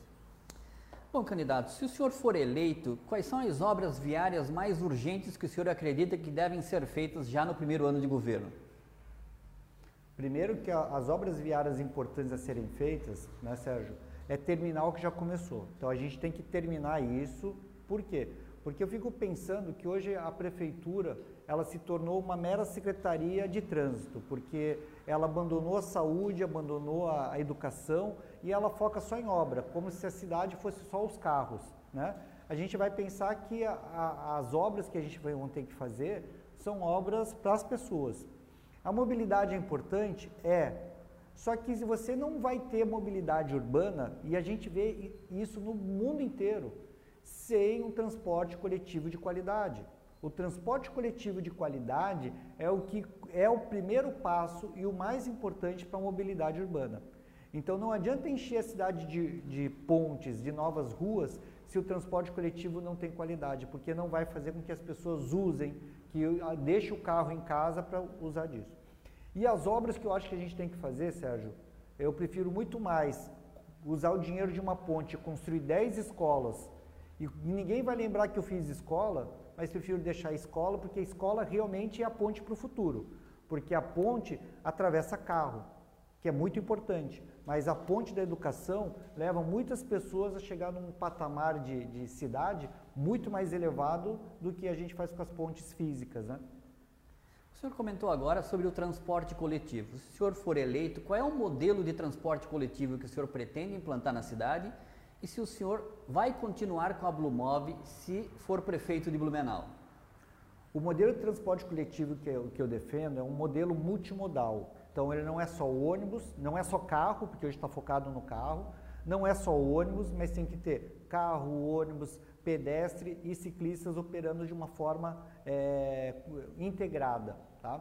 Bom, candidato, se o senhor for eleito, quais são as obras viárias mais urgentes que o senhor acredita que devem ser feitas já no primeiro ano de governo? Primeiro que as obras viárias importantes a serem feitas, né, Sérgio, é terminar o que já começou. Então a gente tem que terminar isso. Por quê? Porque eu fico pensando que hoje a prefeitura ela se tornou uma mera secretaria de trânsito, porque ela abandonou a saúde, abandonou a, a educação e ela foca só em obra, como se a cidade fosse só os carros. Né? A gente vai pensar que a, a, as obras que a gente vai ter que fazer são obras para as pessoas. A mobilidade é importante? É. Só que se você não vai ter mobilidade urbana, e a gente vê isso no mundo inteiro, sem um transporte coletivo de qualidade. O transporte coletivo de qualidade é o que é o primeiro passo e o mais importante para a mobilidade urbana. Então não adianta encher a cidade de, de pontes, de novas ruas, se o transporte coletivo não tem qualidade, porque não vai fazer com que as pessoas usem, que deixe o carro em casa para usar disso. E as obras que eu acho que a gente tem que fazer, Sérgio, eu prefiro muito mais usar o dinheiro de uma ponte, construir 10 escolas, e ninguém vai lembrar que eu fiz escola, mas prefiro deixar a escola, porque a escola realmente é a ponte para o futuro. Porque a ponte atravessa carro, que é muito importante. Mas a ponte da educação leva muitas pessoas a chegar num patamar de, de cidade muito mais elevado do que a gente faz com as pontes físicas. Né? O senhor comentou agora sobre o transporte coletivo. Se o senhor for eleito, qual é o modelo de transporte coletivo que o senhor pretende implantar na cidade? E se o senhor vai continuar com a Blumob se for prefeito de Blumenau? O modelo de transporte coletivo que eu, que eu defendo é um modelo multimodal. Então ele não é só ônibus, não é só carro, porque hoje está focado no carro, não é só ônibus, mas tem que ter carro, ônibus, pedestre e ciclistas operando de uma forma é, integrada. Tá?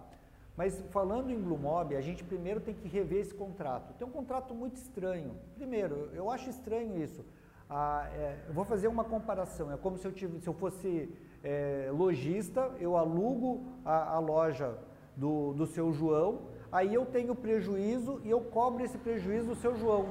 Mas falando em Blue Mob, a gente primeiro tem que rever esse contrato. Tem um contrato muito estranho. Primeiro, eu acho estranho isso. Ah, é, eu vou fazer uma comparação. É como se eu, tivesse, se eu fosse é, lojista, eu alugo a, a loja do, do seu João, aí eu tenho prejuízo e eu cobro esse prejuízo do seu João.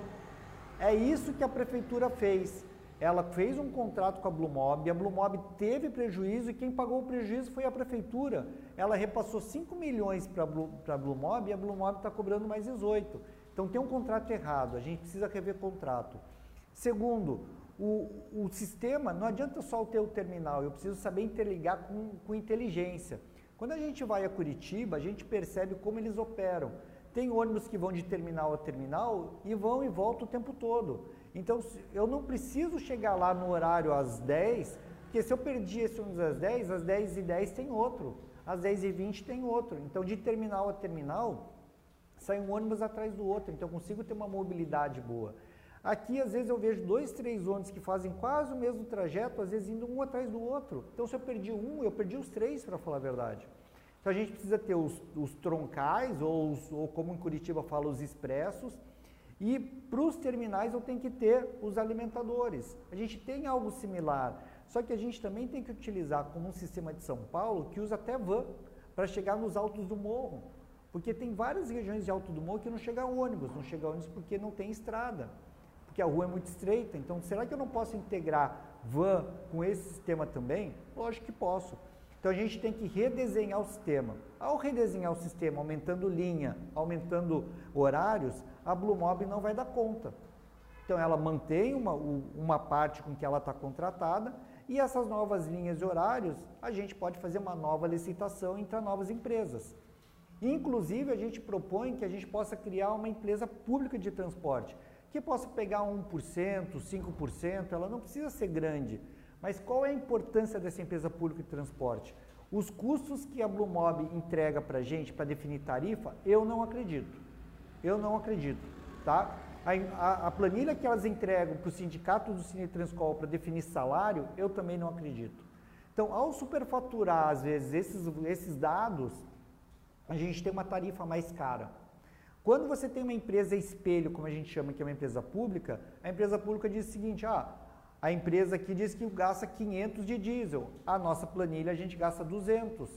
É isso que a prefeitura fez. Ela fez um contrato com a Blumob, a Blumob teve prejuízo e quem pagou o prejuízo foi a prefeitura. Ela repassou 5 milhões para a Blumob e a Blumob está cobrando mais 18. Então tem um contrato errado, a gente precisa rever contrato. Segundo, o, o sistema, não adianta só ter o terminal, eu preciso saber interligar com, com inteligência. Quando a gente vai a Curitiba, a gente percebe como eles operam. Tem ônibus que vão de terminal a terminal e vão e voltam o tempo todo. Então, eu não preciso chegar lá no horário às 10, porque se eu perdi esse ônibus às 10, às 10 e 10 tem outro, às 10 e 20 tem outro. Então, de terminal a terminal, sai um ônibus atrás do outro, então eu consigo ter uma mobilidade boa. Aqui, às vezes, eu vejo dois, três ônibus que fazem quase o mesmo trajeto, às vezes indo um atrás do outro. Então, se eu perdi um, eu perdi os três, para falar a verdade. Então, a gente precisa ter os, os troncais, ou, os, ou como em Curitiba fala, os expressos, e para os terminais eu tenho que ter os alimentadores. A gente tem algo similar, só que a gente também tem que utilizar como um sistema de São Paulo que usa até van para chegar nos altos do morro. Porque tem várias regiões de alto do morro que não chega ônibus, não chega ônibus porque não tem estrada, porque a rua é muito estreita. Então, será que eu não posso integrar van com esse sistema também? Lógico que posso. Então a gente tem que redesenhar o sistema. Ao redesenhar o sistema, aumentando linha, aumentando horários, a Blumob não vai dar conta. Então ela mantém uma, uma parte com que ela está contratada e essas novas linhas de horários a gente pode fazer uma nova licitação entre novas empresas. Inclusive a gente propõe que a gente possa criar uma empresa pública de transporte que possa pegar 1%, 5%, ela não precisa ser grande, mas qual é a importância dessa empresa pública de transporte? Os custos que a Blumob entrega para a gente para definir tarifa, eu não acredito. Eu não acredito. Tá? A, a, a planilha que elas entregam para o sindicato do Cine Transcol para definir salário, eu também não acredito. Então, ao superfaturar, às vezes, esses, esses dados, a gente tem uma tarifa mais cara. Quando você tem uma empresa espelho, como a gente chama, que é uma empresa pública, a empresa pública diz o seguinte, ah, a empresa aqui diz que gasta 500 de diesel. A nossa planilha a gente gasta 200.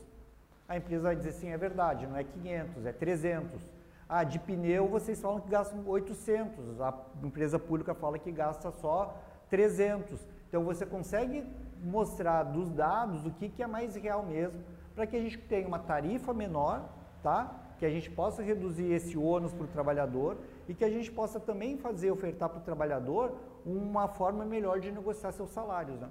A empresa vai dizer sim, é verdade, não é 500, é 300. Ah, de pneu vocês falam que gastam 800. A empresa pública fala que gasta só 300. Então você consegue mostrar dos dados o que, que é mais real mesmo, para que a gente tenha uma tarifa menor, tá? Que a gente possa reduzir esse ônus para o trabalhador e que a gente possa também fazer ofertar para o trabalhador uma forma melhor de negociar seus salários. Né?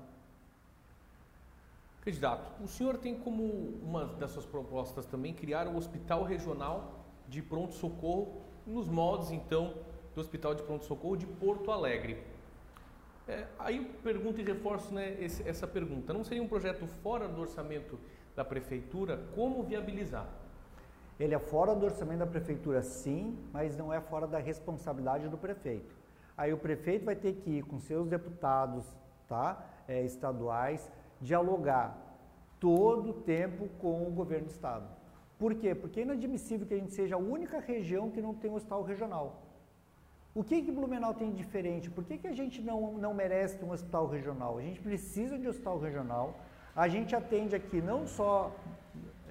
Candidato, o senhor tem como uma das suas propostas também criar um hospital regional de pronto-socorro nos moldes, então, do Hospital de Pronto-Socorro de Porto Alegre. É, aí eu pergunto e reforço né, esse, essa pergunta. Não seria um projeto fora do orçamento da Prefeitura? Como viabilizar? Ele é fora do orçamento da Prefeitura, sim, mas não é fora da responsabilidade do prefeito. Aí o prefeito vai ter que ir com seus deputados tá, é, estaduais, dialogar todo o tempo com o governo do estado. Por quê? Porque é inadmissível que a gente seja a única região que não tem um hospital regional. O que que Blumenau tem de diferente? Por que, que a gente não, não merece um hospital regional? A gente precisa de um hospital regional. A gente atende aqui não só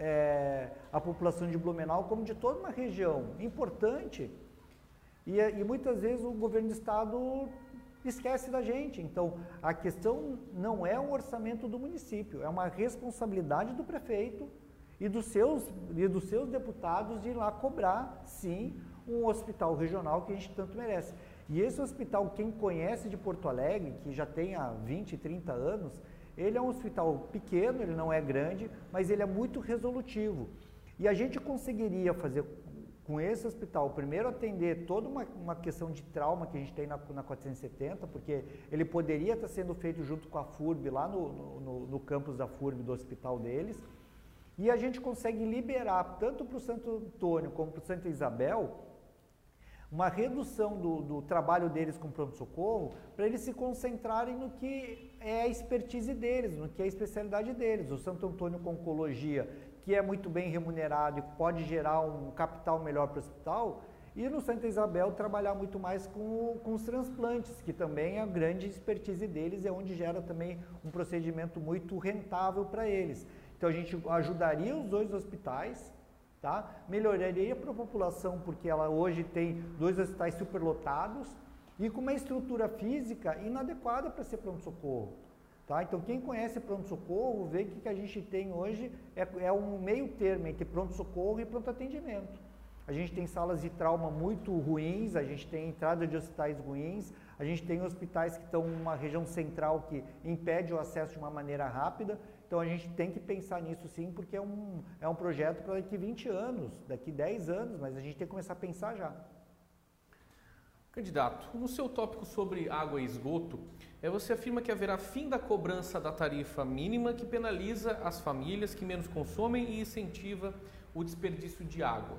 é, a população de Blumenau, como de toda uma região importante. E, e muitas vezes o governo do estado esquece da gente. Então, a questão não é o orçamento do município, é uma responsabilidade do prefeito e dos seus, e dos seus deputados de ir lá cobrar, sim, um hospital regional que a gente tanto merece. E esse hospital, quem conhece de Porto Alegre, que já tem há 20, 30 anos, ele é um hospital pequeno, ele não é grande, mas ele é muito resolutivo. E a gente conseguiria fazer com esse hospital, primeiro atender toda uma, uma questão de trauma que a gente tem na, na 470, porque ele poderia estar sendo feito junto com a FURB, lá no, no, no campus da FURB do hospital deles, e a gente consegue liberar tanto para o Santo Antônio como para o Santa Isabel uma redução do, do trabalho deles com pronto-socorro para eles se concentrarem no que é a expertise deles, no que é a especialidade deles. O Santo Antônio com Oncologia, que é muito bem remunerado e pode gerar um capital melhor para o hospital, e no Santa Isabel trabalhar muito mais com, com os transplantes, que também é a grande expertise deles, é onde gera também um procedimento muito rentável para eles. Então a gente ajudaria os dois hospitais, Tá? Melhoraria para a população, porque ela hoje tem dois hospitais superlotados e com uma estrutura física inadequada para ser pronto-socorro. Tá? Então, quem conhece pronto-socorro vê que o que a gente tem hoje é, é um meio termo entre pronto-socorro e pronto-atendimento. A gente tem salas de trauma muito ruins, a gente tem entrada de hospitais ruins, a gente tem hospitais que estão numa região central que impede o acesso de uma maneira rápida. Então a gente tem que pensar nisso sim, porque é um, é um projeto para daqui 20 anos, daqui 10 anos, mas a gente tem que começar a pensar já. Candidato, no seu tópico sobre água e esgoto, é, você afirma que haverá fim da cobrança da tarifa mínima que penaliza as famílias que menos consomem e incentiva o desperdício de água.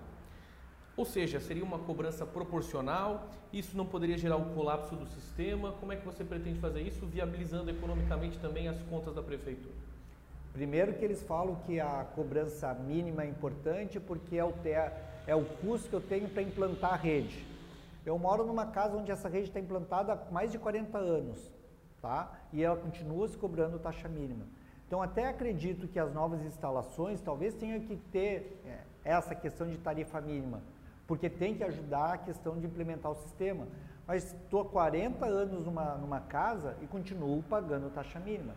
Ou seja, seria uma cobrança proporcional, isso não poderia gerar o colapso do sistema. Como é que você pretende fazer isso, viabilizando economicamente também as contas da prefeitura? Primeiro que eles falam que a cobrança mínima é importante porque é o, é o custo que eu tenho para implantar a rede. Eu moro numa casa onde essa rede está implantada há mais de 40 anos, tá? E ela continua se cobrando taxa mínima. Então até acredito que as novas instalações talvez tenham que ter é, essa questão de tarifa mínima, porque tem que ajudar a questão de implementar o sistema. Mas estou há 40 anos numa, numa casa e continuo pagando taxa mínima.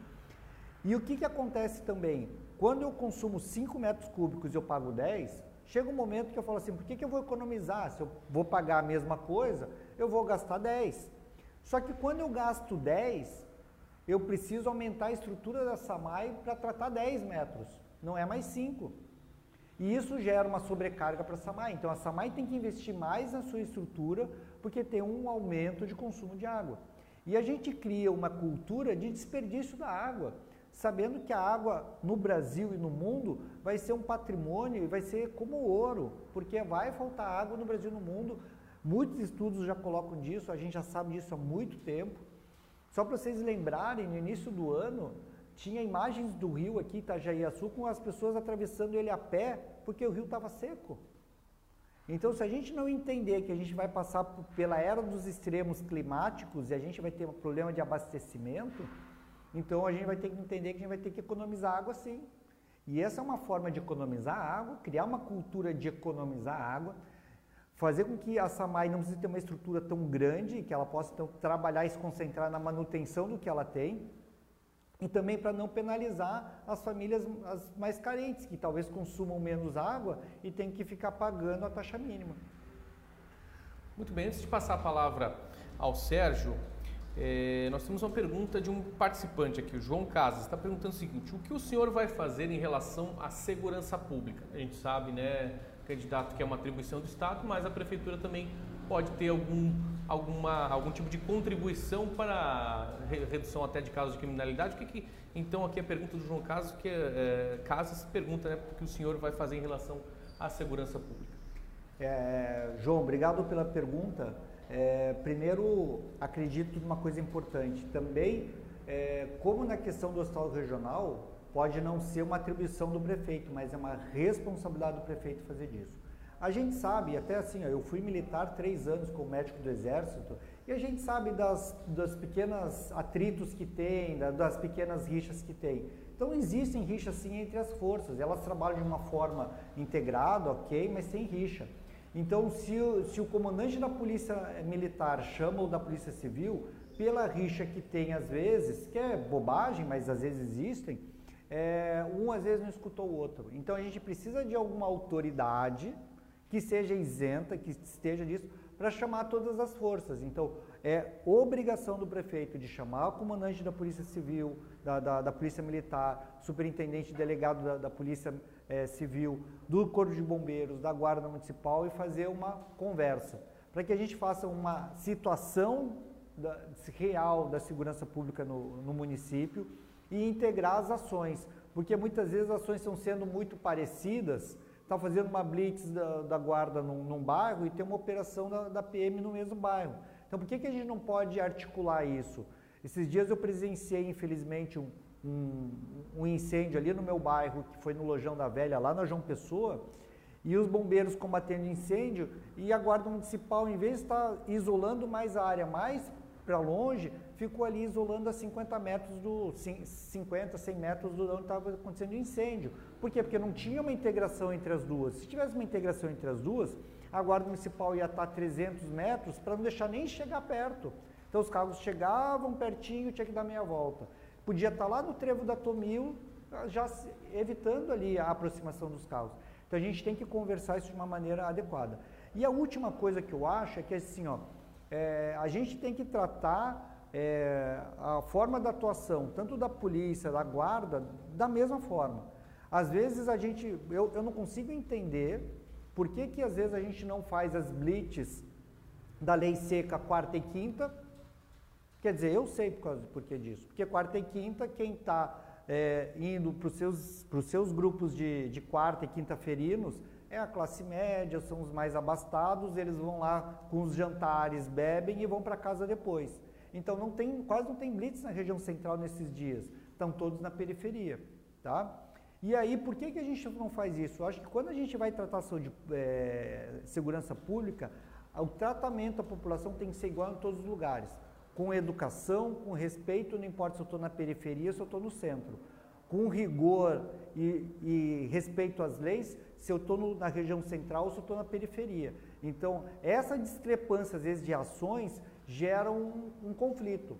E o que, que acontece também? Quando eu consumo 5 metros cúbicos e eu pago 10, chega um momento que eu falo assim, por que, que eu vou economizar? Se eu vou pagar a mesma coisa, eu vou gastar 10. Só que quando eu gasto 10, eu preciso aumentar a estrutura da SAMAI para tratar 10 metros, não é mais 5. E isso gera uma sobrecarga para a SAMAI. Então a SAMAI tem que investir mais na sua estrutura porque tem um aumento de consumo de água. E a gente cria uma cultura de desperdício da água sabendo que a água no Brasil e no mundo vai ser um patrimônio e vai ser como ouro, porque vai faltar água no Brasil e no mundo. Muitos estudos já colocam disso, a gente já sabe disso há muito tempo. Só para vocês lembrarem, no início do ano, tinha imagens do rio aqui, Itajaí-Açu, com as pessoas atravessando ele a pé, porque o rio estava seco. Então, se a gente não entender que a gente vai passar pela era dos extremos climáticos e a gente vai ter um problema de abastecimento, então a gente vai ter que entender que a gente vai ter que economizar água sim. E essa é uma forma de economizar água, criar uma cultura de economizar água, fazer com que a SAMAI não precise ter uma estrutura tão grande, que ela possa então, trabalhar e se concentrar na manutenção do que ela tem, e também para não penalizar as famílias as mais carentes, que talvez consumam menos água e tenham que ficar pagando a taxa mínima. Muito bem, antes de passar a palavra ao Sérgio, é, nós temos uma pergunta de um participante aqui, o João Casas, está perguntando o seguinte: o que o senhor vai fazer em relação à segurança pública? A gente sabe, né, candidato que é uma atribuição do Estado, mas a prefeitura também pode ter algum, alguma, algum tipo de contribuição para redução até de casos de criminalidade. O que, que então aqui a pergunta do João Casas, que é, Casas pergunta, né, o que o senhor vai fazer em relação à segurança pública? É, João, obrigado pela pergunta. É, primeiro, acredito numa coisa importante. Também, é, como na questão do hospital regional, pode não ser uma atribuição do prefeito, mas é uma responsabilidade do prefeito fazer disso. A gente sabe, até assim, ó, eu fui militar três anos como médico do exército e a gente sabe das, das pequenas atritos que tem, das pequenas rixas que tem. Então existem rixas sim entre as forças, elas trabalham de uma forma integrada, ok, mas sem rixa. Então se, se o comandante da polícia militar chama o da polícia civil, pela rixa que tem às vezes, que é bobagem, mas às vezes existem, é, um às vezes não escutou o outro. Então a gente precisa de alguma autoridade que seja isenta, que esteja disso, para chamar todas as forças. Então, é obrigação do prefeito de chamar o comandante da Polícia Civil, da, da, da Polícia Militar, superintendente delegado da, da Polícia é, Civil, do Corpo de Bombeiros, da Guarda Municipal e fazer uma conversa, para que a gente faça uma situação da, real da segurança pública no, no município e integrar as ações, porque muitas vezes as ações estão sendo muito parecidas está fazendo uma blitz da, da guarda num, num, bairro e tem uma operação da, da, PM no mesmo bairro. Então, por que, que a gente não pode articular isso? Esses dias eu presenciei, infelizmente, um, um, um incêndio ali no meu bairro, que foi no Lojão da Velha, lá na João Pessoa, e os bombeiros combatendo incêndio, e a guarda municipal, em vez de estar isolando mais a área mais para longe, ficou ali isolando a 50 metros do 50, 100 metros do onde estava acontecendo o incêndio. Por quê? Porque não tinha uma integração entre as duas. Se tivesse uma integração entre as duas, a guarda municipal ia estar a 300 metros para não deixar nem chegar perto. Então os carros chegavam pertinho, tinha que dar meia volta. Podia estar lá no trevo da Tomil, já evitando ali a aproximação dos carros. Então a gente tem que conversar isso de uma maneira adequada. E a última coisa que eu acho é que assim, ó, é, a gente tem que tratar é, a forma da atuação, tanto da polícia, da guarda, da mesma forma. Às vezes a gente, eu, eu não consigo entender por que, que às vezes a gente não faz as blitz da lei seca quarta e quinta. Quer dizer, eu sei por causa por que disso. Porque quarta e quinta, quem está é, indo para os seus, seus grupos de, de quarta e quinta ferinos é a classe média, são os mais abastados, eles vão lá com os jantares, bebem e vão para casa depois. Então não tem, quase não tem blitz na região central nesses dias. Estão todos na periferia, tá? E aí, por que, que a gente não faz isso? Eu acho que quando a gente vai tratar de é, segurança pública, o tratamento à população tem que ser igual em todos os lugares. Com educação, com respeito, não importa se eu estou na periferia ou se eu estou no centro. Com rigor e, e respeito às leis, se eu estou na região central ou se eu estou na periferia. Então, essa discrepância, às vezes, de ações gera um, um conflito.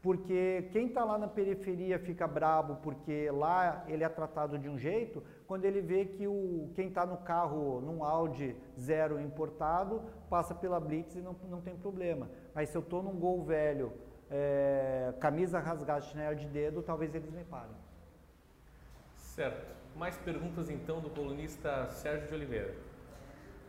Porque quem está lá na periferia fica brabo porque lá ele é tratado de um jeito, quando ele vê que o, quem está no carro, num Audi zero importado, passa pela Blitz e não, não tem problema. Mas se eu estou num Gol velho, é, camisa rasgada, chinelo de dedo, talvez eles me parem. Certo. Mais perguntas então do colunista Sérgio de Oliveira.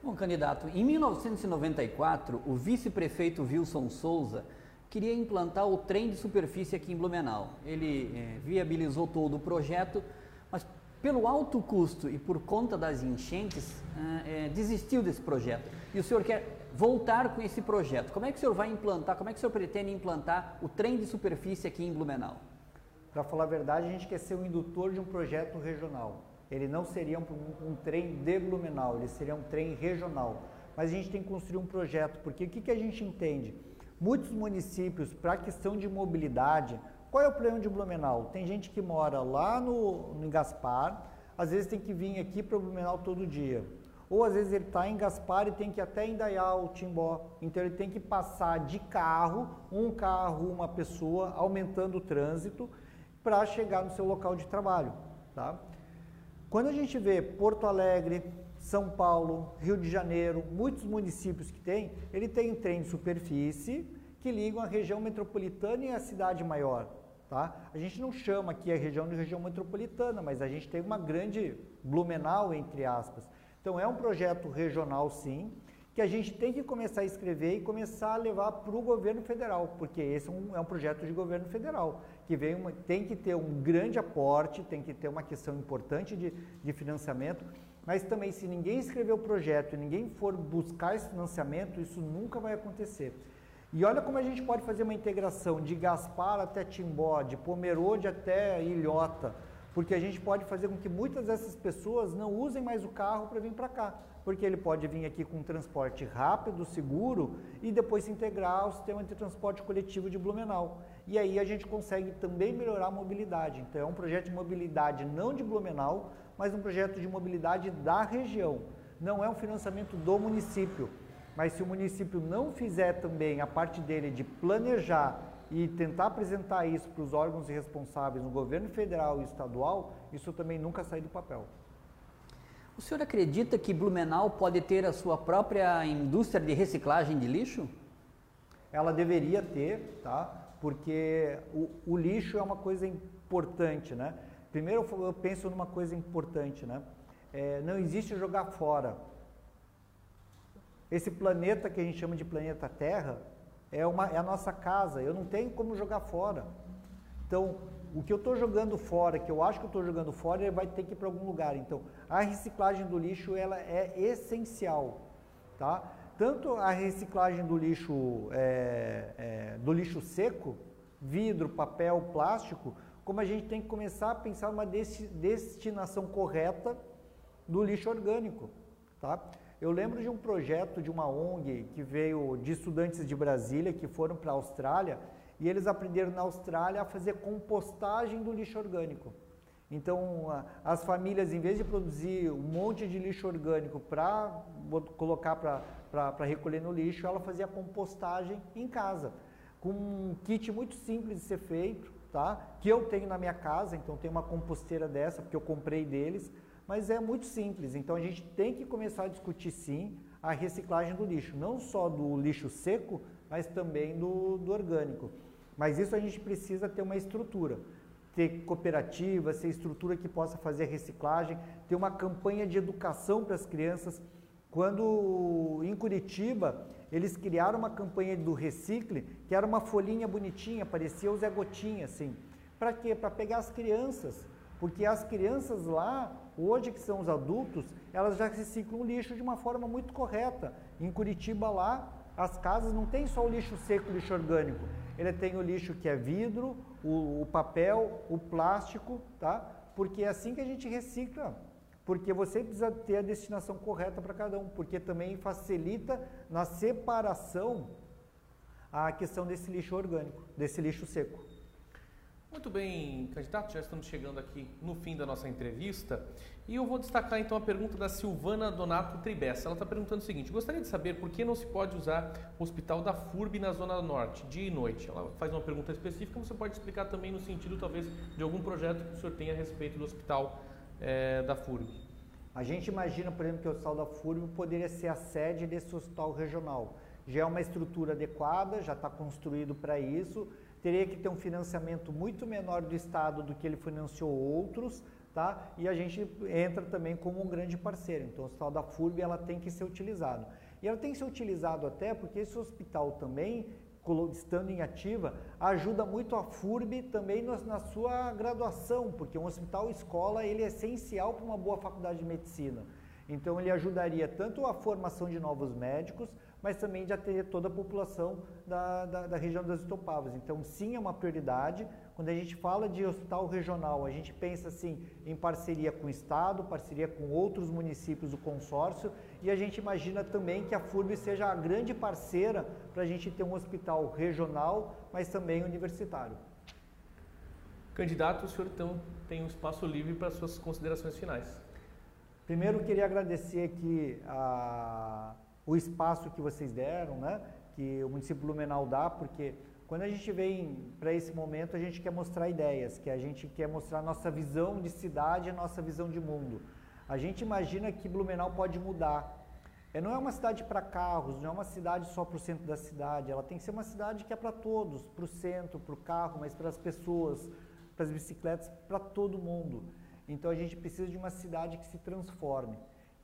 Bom, candidato, em 1994, o vice-prefeito Wilson Souza queria implantar o trem de superfície aqui em Blumenau. Ele é, viabilizou todo o projeto, mas pelo alto custo e por conta das enchentes, é, desistiu desse projeto. E o senhor quer voltar com esse projeto. Como é que o senhor vai implantar, como é que o senhor pretende implantar o trem de superfície aqui em Blumenau? Para falar a verdade, a gente quer ser o indutor de um projeto regional. Ele não seria um, um trem de Blumenau, ele seria um trem regional. Mas a gente tem que construir um projeto, porque o que, que a gente entende? Muitos municípios, para a questão de mobilidade, qual é o problema de Blumenau? Tem gente que mora lá no, no Gaspar, às vezes tem que vir aqui para Blumenau todo dia. Ou às vezes ele está em Gaspar e tem que ir até Indaial, Timbó. Então ele tem que passar de carro, um carro, uma pessoa, aumentando o trânsito para chegar no seu local de trabalho. Tá? Quando a gente vê Porto Alegre, são Paulo, Rio de Janeiro, muitos municípios que tem, ele tem trem de superfície que ligam a região metropolitana e a cidade maior. Tá? A gente não chama aqui a região de região metropolitana, mas a gente tem uma grande Blumenau, entre aspas. Então é um projeto regional sim, que a gente tem que começar a escrever e começar a levar para o governo federal, porque esse é um, é um, projeto de governo federal, que vem uma, tem que ter um grande aporte, tem que ter uma questão importante de, de financiamento, mas também se ninguém escrever o projeto e ninguém for buscar esse financiamento, isso nunca vai acontecer. E olha como a gente pode fazer uma integração de Gaspar até Timbó, de Pomerode até Ilhota, porque a gente pode fazer com que muitas dessas pessoas não usem mais o carro para vir para cá, porque ele pode vir aqui com um transporte rápido, seguro e depois se integrar ao sistema de transporte coletivo de Blumenau. E aí a gente consegue também melhorar a mobilidade. Então é um projeto de mobilidade não de Blumenau, mas um projeto de mobilidade da região. Não é um financiamento do município. Mas se o município não fizer também a parte dele de planejar e tentar apresentar isso para os órgãos responsáveis no governo federal e estadual, isso também nunca sai do papel. O senhor acredita que Blumenau pode ter a sua própria indústria de reciclagem de lixo? Ela deveria ter, tá? Porque o, o lixo é uma coisa importante, né? Primeiro eu penso numa coisa importante, né? É, não existe jogar fora. Esse planeta que a gente chama de planeta Terra, é, uma, é a nossa casa, eu não tenho como jogar fora. Então, o que eu estou jogando fora, que eu acho que eu estou jogando fora, ele vai ter que ir para algum lugar. Então, a reciclagem do lixo ela é essencial, tá? Tanto a reciclagem do lixo é, é, do lixo seco, vidro, papel, plástico, como a gente tem que começar a pensar uma destinação correta do lixo orgânico, tá? Eu lembro de um projeto de uma ONG que veio de estudantes de Brasília que foram para a Austrália e eles aprenderam na Austrália a fazer compostagem do lixo orgânico. Então, as famílias, em vez de produzir um monte de lixo orgânico para colocar para recolher no lixo, ela fazia compostagem em casa, com um kit muito simples de ser feito, tá? que eu tenho na minha casa, então tem uma composteira dessa, porque eu comprei deles, mas é muito simples. Então a gente tem que começar a discutir sim a reciclagem do lixo, não só do lixo seco, mas também do, do orgânico. Mas isso a gente precisa ter uma estrutura, ter cooperativas, ter estrutura que possa fazer reciclagem, ter uma campanha de educação para as crianças. Quando em Curitiba eles criaram uma campanha do Recicle, que era uma folhinha bonitinha, parecia o Zé Gotinha, assim. Para quê? Para pegar as crianças. Porque as crianças lá Hoje que são os adultos, elas já reciclam o lixo de uma forma muito correta. Em Curitiba lá, as casas não tem só o lixo seco, o lixo orgânico. Ele tem o lixo que é vidro, o, o papel, o plástico, tá? Porque é assim que a gente recicla. Porque você precisa ter a destinação correta para cada um, porque também facilita na separação a questão desse lixo orgânico, desse lixo seco. Muito bem, candidato, já estamos chegando aqui no fim da nossa entrevista e eu vou destacar então a pergunta da Silvana Donato Tribessa. Ela está perguntando o seguinte: gostaria de saber por que não se pode usar o hospital da FURB na Zona Norte, dia e noite? Ela faz uma pergunta específica, você pode explicar também no sentido, talvez, de algum projeto que o senhor tenha a respeito do hospital é, da FURB. A gente imagina, por exemplo, que o hospital da FURB poderia ser a sede desse hospital regional. Já é uma estrutura adequada, já está construído para isso teria que ter um financiamento muito menor do Estado do que ele financiou outros, tá? E a gente entra também como um grande parceiro. Então, o hospital da FURB ela tem que ser utilizado. E ela tem que ser utilizado até porque esse hospital também, estando em ativa, ajuda muito a FURB também na sua graduação, porque um hospital escola ele é essencial para uma boa faculdade de medicina. Então, ele ajudaria tanto a formação de novos médicos, mas também de atender toda a população da, da, da, região das Itopavas. Então, sim, é uma prioridade. Quando a gente fala de hospital regional, a gente pensa assim em parceria com o Estado, parceria com outros municípios do consórcio, e a gente imagina também que a FURB seja a grande parceira para a gente ter um hospital regional, mas também universitário. Candidato, o senhor então tem um espaço livre para suas considerações finais. Primeiro, queria agradecer aqui a o espaço que vocês deram, né? que o município Blumenau dá, porque quando a gente vem para esse momento, a gente quer mostrar ideias, que a gente quer mostrar nossa visão de cidade, nossa visão de mundo. A gente imagina que Blumenau pode mudar. É, não é uma cidade para carros, não é uma cidade só para o centro da cidade, ela tem que ser uma cidade que é para todos, para o centro, para o carro, mas para as pessoas, para as bicicletas, para todo mundo. Então a gente precisa de uma cidade que se transforme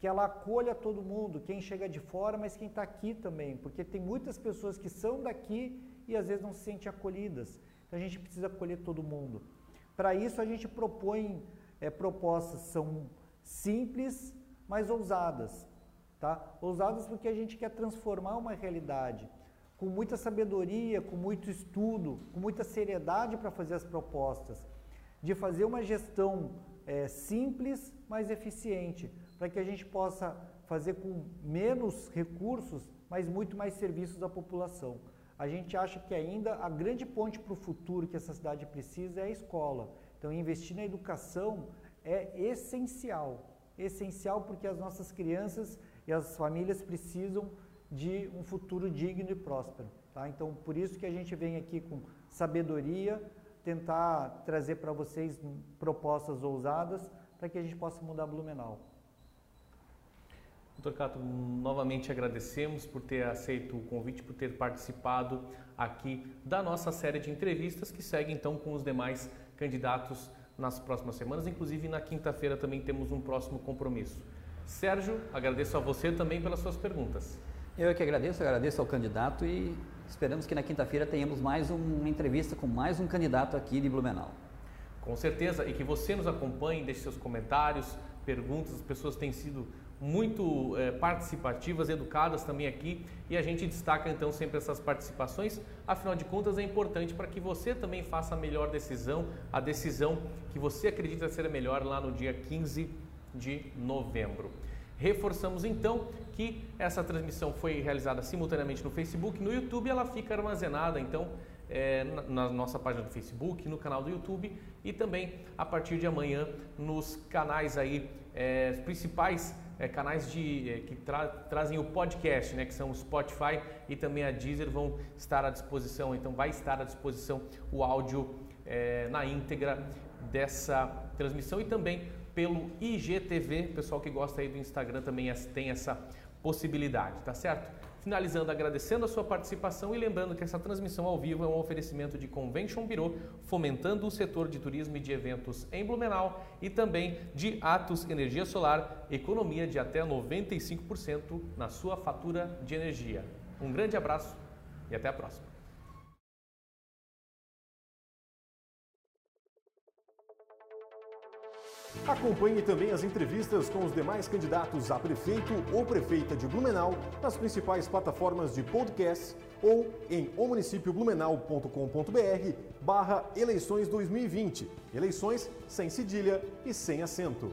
que ela acolha todo mundo, quem chega de fora, mas quem está aqui também, porque tem muitas pessoas que são daqui e às vezes não se sentem acolhidas. Então a gente precisa acolher todo mundo. Para isso a gente propõe é, propostas são simples, mas ousadas, tá? Ousadas porque a gente quer transformar uma realidade com muita sabedoria, com muito estudo, com muita seriedade para fazer as propostas, de fazer uma gestão é, simples, mas eficiente, para que a gente possa fazer com menos recursos, mas muito mais serviços à população. A gente acha que ainda a grande ponte para o futuro que essa cidade precisa é a escola. Então, investir na educação é essencial. Essencial porque as nossas crianças e as famílias precisam de um futuro digno e próspero. Tá? Então, por isso que a gente vem aqui com sabedoria, tentar trazer para vocês propostas ousadas para que a gente possa mudar Blumenau. Doutor Cato, novamente agradecemos por ter aceito o convite, por ter participado aqui da nossa série de entrevistas que segue então com os demais candidatos nas próximas semanas. Inclusive, na quinta-feira também temos um próximo compromisso. Sérgio, agradeço a você também pelas suas perguntas. Eu que agradeço, agradeço ao candidato e esperamos que na quinta-feira tenhamos mais uma entrevista com mais um candidato aqui de Blumenau. Com certeza, e que você nos acompanhe, deixe seus comentários, perguntas, as pessoas têm sido muito é, participativas, educadas também aqui e a gente destaca então sempre essas participações. Afinal de contas, é importante para que você também faça a melhor decisão, a decisão que você acredita ser a melhor lá no dia 15 de novembro. Reforçamos então que essa transmissão foi realizada simultaneamente no Facebook, no YouTube ela fica armazenada então é, na nossa página do Facebook, no canal do YouTube e também a partir de amanhã nos canais aí é, principais é, canais de, é, que tra trazem o podcast, né, que são o Spotify e também a Deezer vão estar à disposição. Então vai estar à disposição o áudio é, na íntegra dessa transmissão e também pelo IGTV. Pessoal que gosta aí do Instagram também tem essa possibilidade, tá certo? Finalizando agradecendo a sua participação e lembrando que essa transmissão ao vivo é um oferecimento de Convention Bureau, fomentando o setor de turismo e de eventos em Blumenau e também de Atos Energia Solar, economia de até 95% na sua fatura de energia. Um grande abraço e até a próxima. Acompanhe também as entrevistas com os demais candidatos a prefeito ou prefeita de Blumenau nas principais plataformas de podcast ou em omunicipioblumenau.com.br barra eleições 2020. Eleições sem cedilha e sem acento.